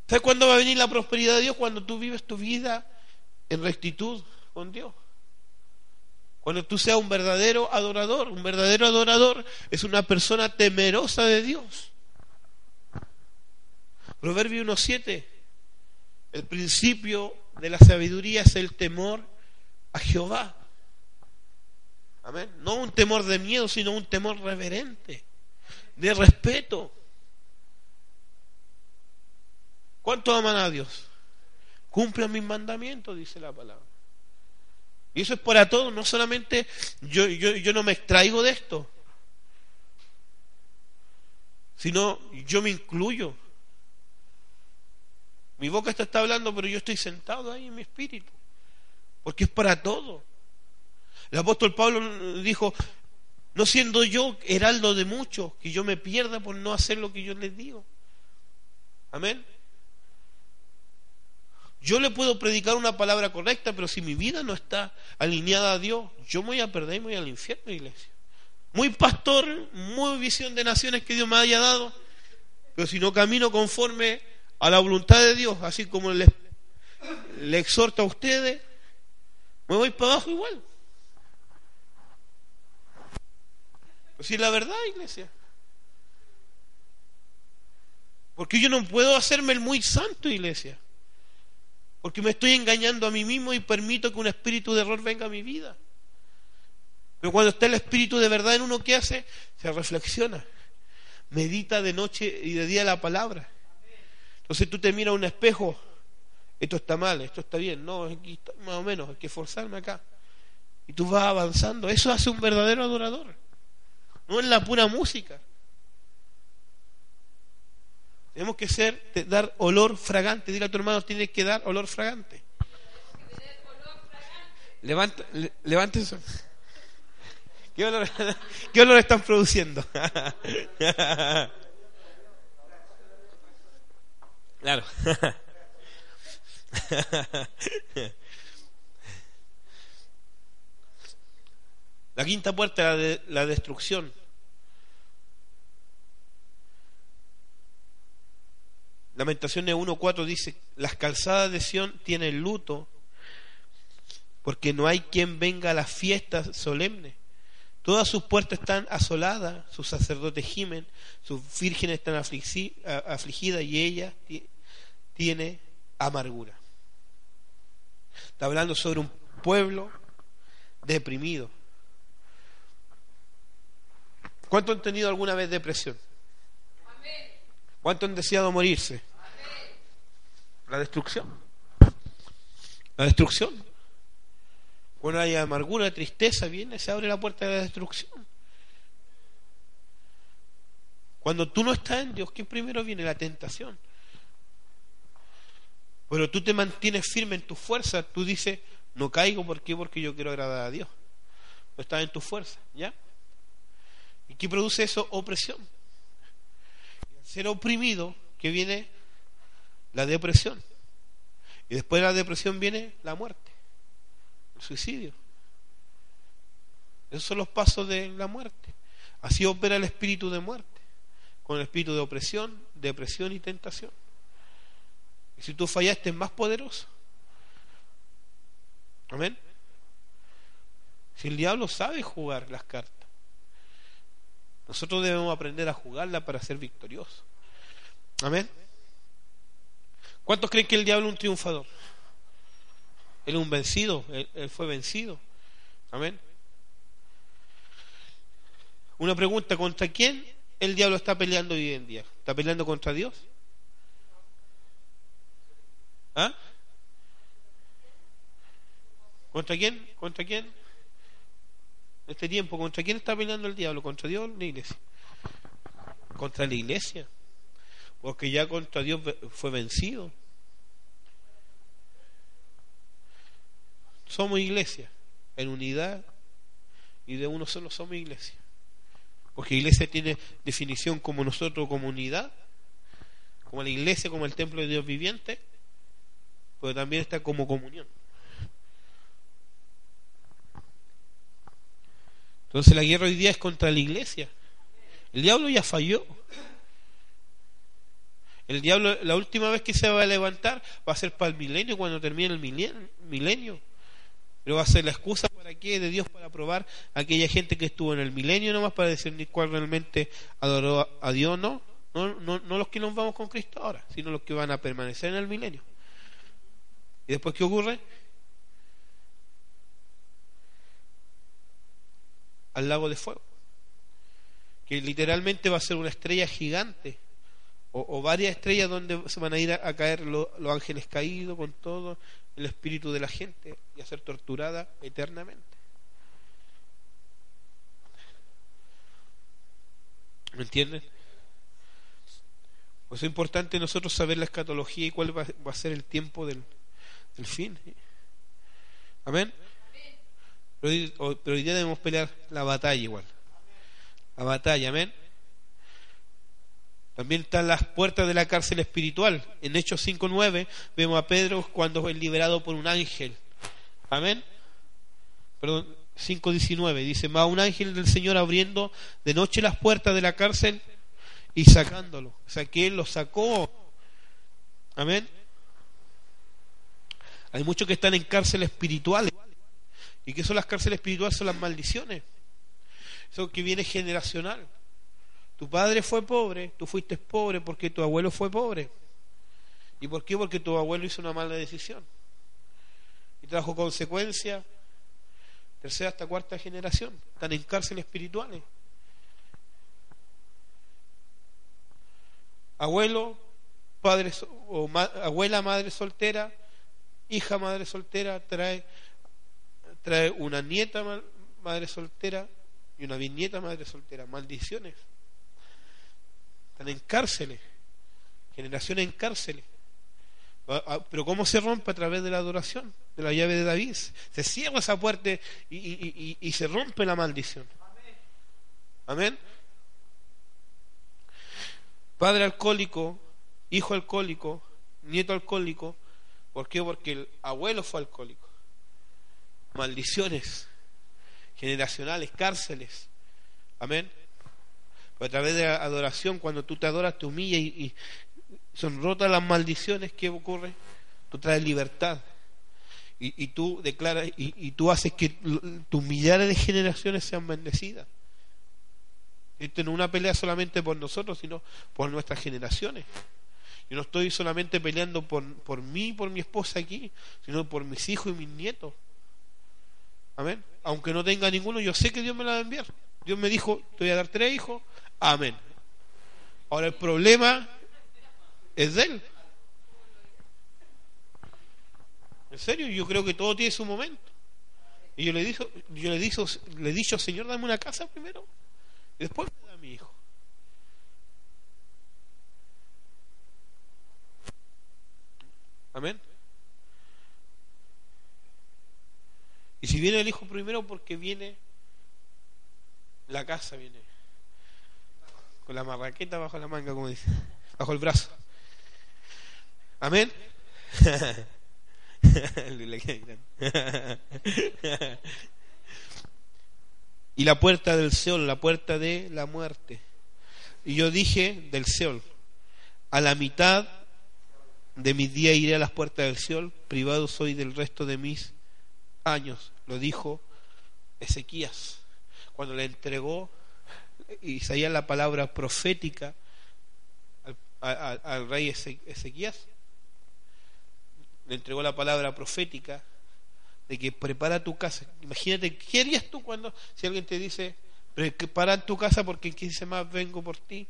¿Sabes cuándo va a venir la prosperidad de Dios? Cuando tú vives tu vida en rectitud con Dios. Cuando tú seas un verdadero adorador, un verdadero adorador es una persona temerosa de Dios. Proverbio 1.7, el principio de la sabiduría es el temor a Jehová. Amén. No un temor de miedo, sino un temor reverente, de respeto. ¿Cuánto aman a Dios? Cumplan mis mandamientos, dice la palabra. Y eso es para todos, no solamente yo, yo, no me extraigo de esto, sino yo me incluyo. Mi boca está, está hablando, pero yo estoy sentado ahí en mi espíritu, porque es para todo. El apóstol Pablo dijo, no siendo yo heraldo de muchos, que yo me pierda por no hacer lo que yo les digo. Amén. Yo le puedo predicar una palabra correcta, pero si mi vida no está alineada a Dios, yo me voy a perder y me voy al infierno, iglesia. Muy pastor, muy visión de naciones que Dios me haya dado, pero si no camino conforme a la voluntad de Dios, así como le, le exhorta a ustedes, me voy para abajo igual. Pues si la verdad, iglesia. Porque yo no puedo hacerme el muy santo, iglesia. Porque me estoy engañando a mí mismo y permito que un espíritu de error venga a mi vida. Pero cuando está el espíritu de verdad en uno, ¿qué hace? Se reflexiona. Medita de noche y de día la palabra. Entonces tú te miras a un espejo. Esto está mal, esto está bien. No, aquí más o menos, hay que forzarme acá. Y tú vas avanzando. Eso hace un verdadero adorador. No es la pura música. Tenemos que ser, dar olor fragante. Dile a tu hermano, tienes que dar olor fragante. Levanta, levante eso. ¿Qué olor, [LAUGHS] ¿Qué olor están produciendo? [LAUGHS] Claro. [LAUGHS] La quinta puerta, la, la destrucción. Lamentaciones 1.4 dice, las calzadas de Sión tienen luto porque no hay quien venga a las fiestas solemnes. Todas sus puertas están asoladas, sus sacerdotes gimen, sus vírgenes están afligidas y ella tiene amargura. Está hablando sobre un pueblo deprimido. ¿Cuánto han tenido alguna vez depresión? ¿Cuánto han deseado morirse? La destrucción. La destrucción. Cuando hay amargura, tristeza, viene, se abre la puerta de la destrucción. Cuando tú no estás en Dios, ¿qué primero viene? La tentación. Pero tú te mantienes firme en tu fuerza, tú dices, no caigo, ¿por qué? Porque yo quiero agradar a Dios. No estás en tu fuerza, ¿ya? ¿Y qué produce eso? Opresión. Ser oprimido, ¿qué viene? La depresión. Y después de la depresión viene la muerte el suicidio. Esos son los pasos de la muerte. Así opera el espíritu de muerte, con el espíritu de opresión, depresión y tentación. Y si tú fallaste es más poderoso. Amén. Si el diablo sabe jugar las cartas, nosotros debemos aprender a jugarla para ser victoriosos. Amén. ¿Cuántos creen que el diablo es un triunfador? Él es un vencido, él, fue vencido. Amén. Una pregunta, ¿contra quién el diablo está peleando hoy en día? ¿Está peleando contra Dios? ¿Ah? ¿Contra quién? ¿Contra quién? Este tiempo, ¿contra quién está peleando el diablo? ¿Contra Dios o la iglesia? Contra la iglesia. Porque ya contra Dios fue vencido. Somos iglesia, en unidad y de uno solo somos iglesia. Porque iglesia tiene definición como nosotros, como unidad, como la iglesia, como el templo de Dios viviente, pero también está como comunión. Entonces la guerra hoy día es contra la iglesia. El diablo ya falló. El diablo, la última vez que se va a levantar va a ser para el milenio, cuando termine el milenio. Pero va a ser la excusa para qué de Dios para probar a aquella gente que estuvo en el milenio nomás para discernir cuál realmente adoró a Dios, no. No, no, no los que nos vamos con Cristo ahora, sino los que van a permanecer en el milenio. ¿Y después qué ocurre? Al lago de fuego. Que literalmente va a ser una estrella gigante. O, varias estrellas donde se van a ir a, caer los ángeles caídos con todo el espíritu de la gente y a ser torturada eternamente. ¿Me entienden? Pues es importante nosotros saber la escatología y cuál va, a ser el tiempo del, fin. Amén. Pero, hoy día debemos pelear la batalla igual. La batalla, amén. También están las puertas de la cárcel espiritual. En Hechos 5.9 vemos a Pedro cuando es liberado por un ángel. Amén. Perdón, 5.19 dice, va un ángel del Señor abriendo de noche las puertas de la cárcel y sacándolo. O sea que Él lo sacó. Amén. Hay muchos que están en cárceles espirituales. ¿Y qué son las cárceles espirituales? Son las maldiciones. Eso que viene generacional. Tu padre fue pobre, tú fuiste pobre porque tu abuelo fue pobre. ¿Y por qué? Porque tu abuelo hizo una mala decisión. Y trajo consecuencias. Tercera hasta cuarta generación. Están en cárceles espirituales. Abuelo, padre o abuela madre soltera, hija madre soltera, trae, trae una nieta madre soltera y una bisnieta madre soltera. Maldiciones. Están en cárceles, generaciones en cárceles. Pero ¿cómo se rompe a través de la adoración? De la llave de David. Se cierra esa puerta y, se rompe la maldición. Amén. Padre alcohólico, hijo alcohólico, nieto alcohólico. ¿Por qué? Porque el abuelo fue alcohólico. Maldiciones generacionales, cárceles. Amén a través de la adoración, cuando tú te adoras, te humillas y, son rotas las maldiciones, ¿qué ocurre? Tú traes libertad. Y, tú declaras y, y, tú haces que tus millares de generaciones sean bendecidas. Esto no es una pelea solamente por nosotros, sino por nuestras generaciones. Yo no estoy solamente peleando por, por mí y por mi esposa aquí, sino por mis hijos y mis nietos. Amén. Aunque no tenga ninguno, yo sé que Dios me la va a enviar. Dios me dijo, te voy a dar tres hijos. Amén. Ahora el problema es de Él. En serio, yo creo que todo tiene su momento. Y yo le dije, yo le dije, le he dicho, Señor, dame una casa primero. Y después me da mi hijo. Amén. Y si viene el hijo primero, porque viene la casa, viene con la marraqueta bajo la manga, como dice, bajo el brazo. Amén. [LAUGHS] y la puerta del Seol, la puerta de la muerte. Y yo dije del Seol, a la mitad de mis días iré a las puertas del Seol, privado soy del resto de mis años, lo dijo Ezequías, cuando le entregó Isaías la palabra profética al, rey Ezequías, le entregó la palabra profética de que prepara tu casa. Imagínate, ¿qué harías tú cuando si alguien te dice, prepara tu casa porque en 15 más vengo por ti?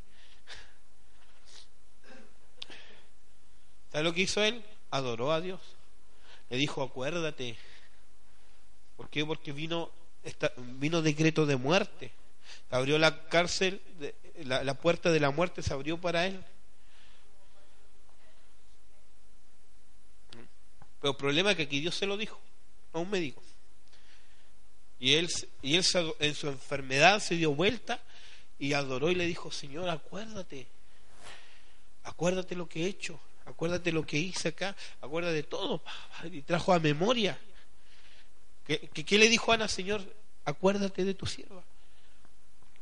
¿Sabes lo que hizo él? Adoró a Dios. Le dijo, acuérdate. ¿Por qué? Porque vino, vino decreto de muerte. Abrió la cárcel, la, la puerta de la muerte se abrió para él. Pero el problema es que aquí Dios se lo dijo a un médico. Y él, y él en su enfermedad se dio vuelta y adoró y le dijo, Señor, acuérdate, acuérdate lo que he hecho, acuérdate lo que hice acá, acuérdate de todo. Y trajo a memoria. ¿Qué, qué, le dijo Ana, Señor? Acuérdate de tu sierva.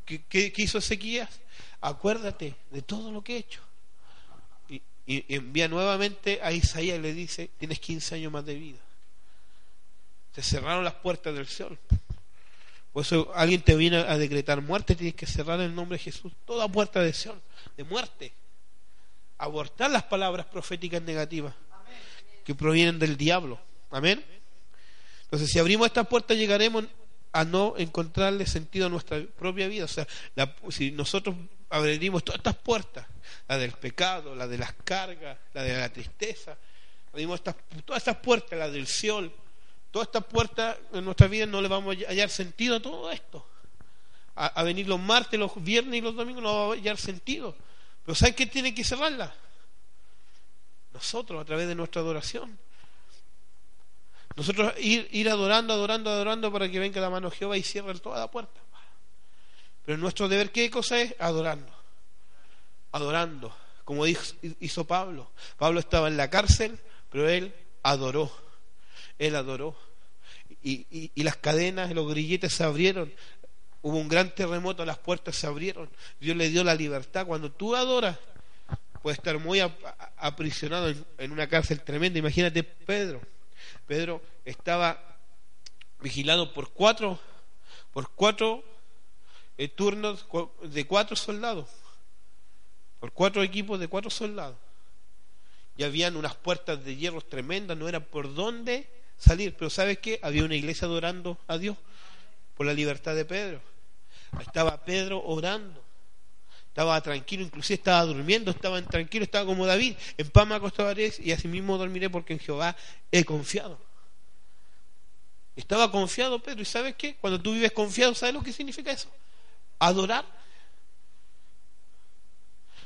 ¿Qué, qué, hizo Ezequías? Acuérdate de todo lo que he hecho. Y, y envía nuevamente a Isaías y le dice, tienes 15 años más de vida. Se cerraron las puertas del sol. Por eso alguien te viene a decretar muerte, tienes que cerrar en el nombre de Jesús toda puerta de sol, de muerte. Abortar las palabras proféticas negativas que provienen del diablo. Amén. Entonces, si abrimos estas puertas, llegaremos a no encontrarle sentido a nuestra propia vida. O sea, si nosotros abrimos todas estas puertas, la del pecado, la de las cargas, la de la tristeza, abrimos estas, todas estas puertas, la del sol, todas estas puertas en nuestra vida no le vamos a hallar sentido a todo esto. A, venir los martes, los viernes y los domingos no va a hallar sentido. Pero ¿saben qué tiene que cerrarla? Nosotros, a través de nuestra adoración. Nosotros ir, ir adorando, adorando, adorando para que venga la mano de Jehová y cierre toda la puerta. Pero nuestro deber, ¿qué cosa es? Adorando. Adorando. Como hizo Pablo. Pablo estaba en la cárcel, pero él adoró él adoró. Y, y, las cadenas, los grilletes se abrieron. Hubo un gran terremoto, las puertas se abrieron. Dios le dio la libertad. Cuando tú adoras, puedes estar muy aprisionado en, una cárcel tremenda. Imagínate Pedro. Pedro estaba vigilado por cuatro, por cuatro eh, turnos de cuatro soldados, por cuatro equipos de cuatro soldados. Y habían unas puertas de hierro tremendas, no era por dónde salir. Pero ¿sabes qué? Había una iglesia adorando a Dios por la libertad de Pedro. Estaba Pedro orando. Estaba tranquilo, inclusive estaba durmiendo, estaba tranquilo, estaba como David. En paz me acostaré y así mismo dormiré porque en Jehová he confiado. Estaba confiado Pedro. ¿Y sabes qué? Cuando tú vives confiado, ¿sabes lo que significa eso? Adorar.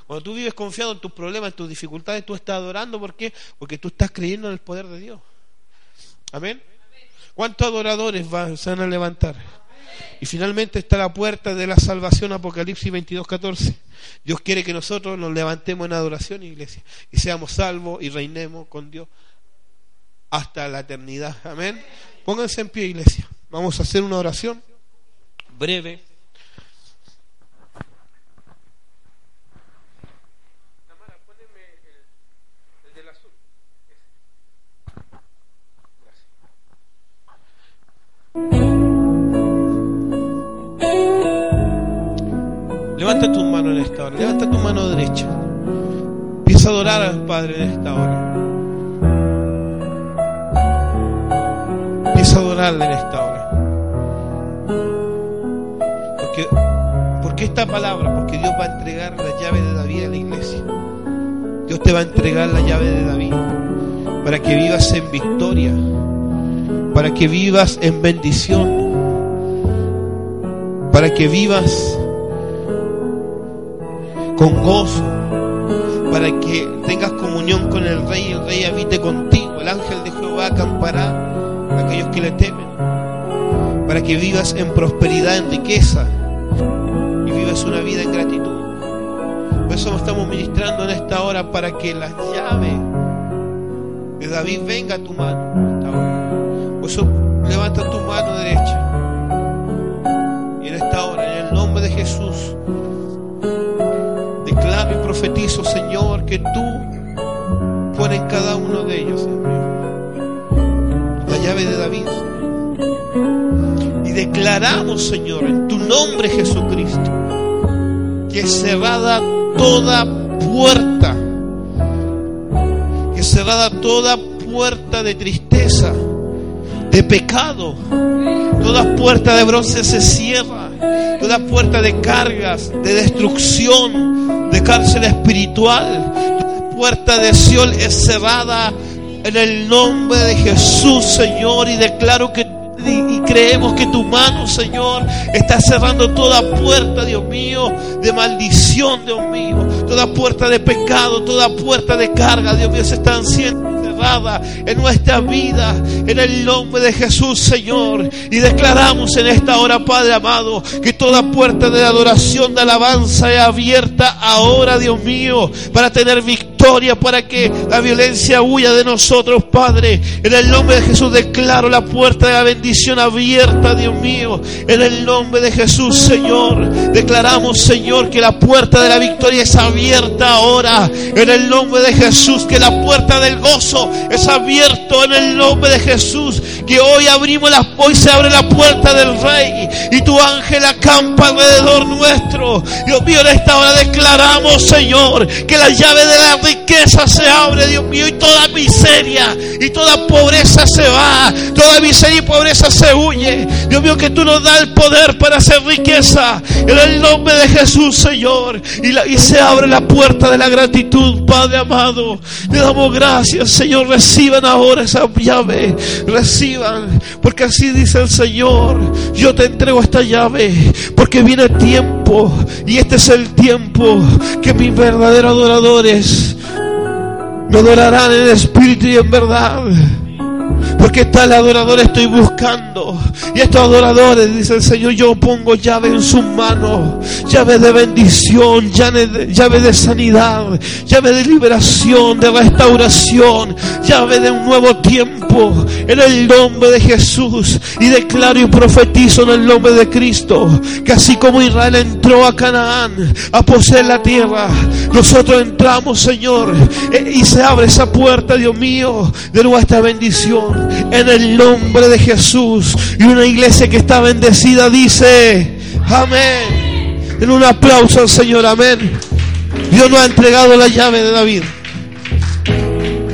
Cuando tú vives confiado en tus problemas, en tus dificultades, tú estás adorando. ¿Por qué? Porque tú estás creyendo en el poder de Dios. Amén. ¿Cuántos adoradores se van a levantar? Y finalmente está la puerta de la salvación, Apocalipsis 22, 14. Dios quiere que nosotros nos levantemos en adoración, iglesia, y seamos salvos y reinemos con Dios hasta la eternidad. Amén. Pónganse en pie, iglesia. Vamos a hacer una oración breve. Levanta tu mano en esta hora, levanta tu mano derecha. Empieza a adorar al Padre en esta hora. Empieza a adorarle en esta hora. Porque, porque esta palabra, porque Dios va a entregar la llave de David a la iglesia. Dios te va a entregar la llave de David para que vivas en victoria, para que vivas en bendición, para que vivas con gozo, para que tengas comunión con el Rey y el Rey habite contigo. El ángel de Jehová acampará a aquellos que le temen, para que vivas en prosperidad, en riqueza y vivas una vida en gratitud. Por eso estamos ministrando en esta hora para que las llaves de David venga a tu mano. Por eso levanta tu mano Señor, que tú pones cada uno de ellos, Señor, la llave de David. Y declaramos, Señor, en tu nombre, Jesucristo, que cerrada toda puerta, que cerrada toda puerta de tristeza, de pecado, toda puerta de bronce se cierra, toda puerta de cargas, de destrucción, de cárcel espiritual, puerta de Sion es cerrada en el nombre de Jesús, Señor, y declaro que y creemos que tu mano, Señor, está cerrando toda puerta, Dios mío, de maldición, Dios mío, toda puerta de pecado, toda puerta de carga, Dios mío, se están siendo en nuestra vida, en el nombre de Jesús, Señor. Y declaramos en esta hora, Padre amado, que toda puerta de adoración, de alabanza es abierta ahora, Dios mío, para tener victoria, para que la violencia huya de nosotros, Padre. En el nombre de Jesús declaro la puerta de la bendición abierta, Dios mío. En el nombre de Jesús, Señor. Declaramos, Señor, que la puerta de la victoria es abierta ahora. En el nombre de Jesús, que la puerta del gozo es abierto en el nombre de Jesús. Que hoy abrimos la, hoy se abre la puerta del Rey y tu ángel acampa alrededor nuestro. Dios mío, en esta hora declaramos, Señor, que la llave de la riqueza se abre, Dios mío, y toda miseria y toda pobreza se va. Toda miseria y pobreza se huye. Dios mío, que tú nos das el poder para hacer riqueza. En el nombre de Jesús, Señor. Y, y se abre la puerta de la gratitud, Padre amado. Le damos gracias, Señor. Reciban ahora esa llave. Reciban. Porque así dice el Señor. Yo te entrego esta llave. Porque viene tiempo. Y este es el tiempo que mis verdaderos adoradores me adorarán en espíritu y en verdad. Porque tal adorador estoy buscando. Y estos adoradores, dice el Señor, yo pongo llave en sus manos. Llave de bendición, llave de, llave de sanidad, llave de liberación, de restauración, llave de un nuevo tiempo. En el nombre de Jesús. Y declaro y profetizo en el nombre de Cristo. Que así como Israel entró a Canaán a poseer la tierra, nosotros entramos, Señor. Y se abre esa puerta, Dios mío, de nuestra bendición en el nombre de Jesús. Y una iglesia que está bendecida dice, amén. En un aplauso al Señor, amén. Dios nos ha entregado la llave de David.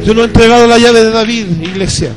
Dios nos ha entregado la llave de David, iglesia.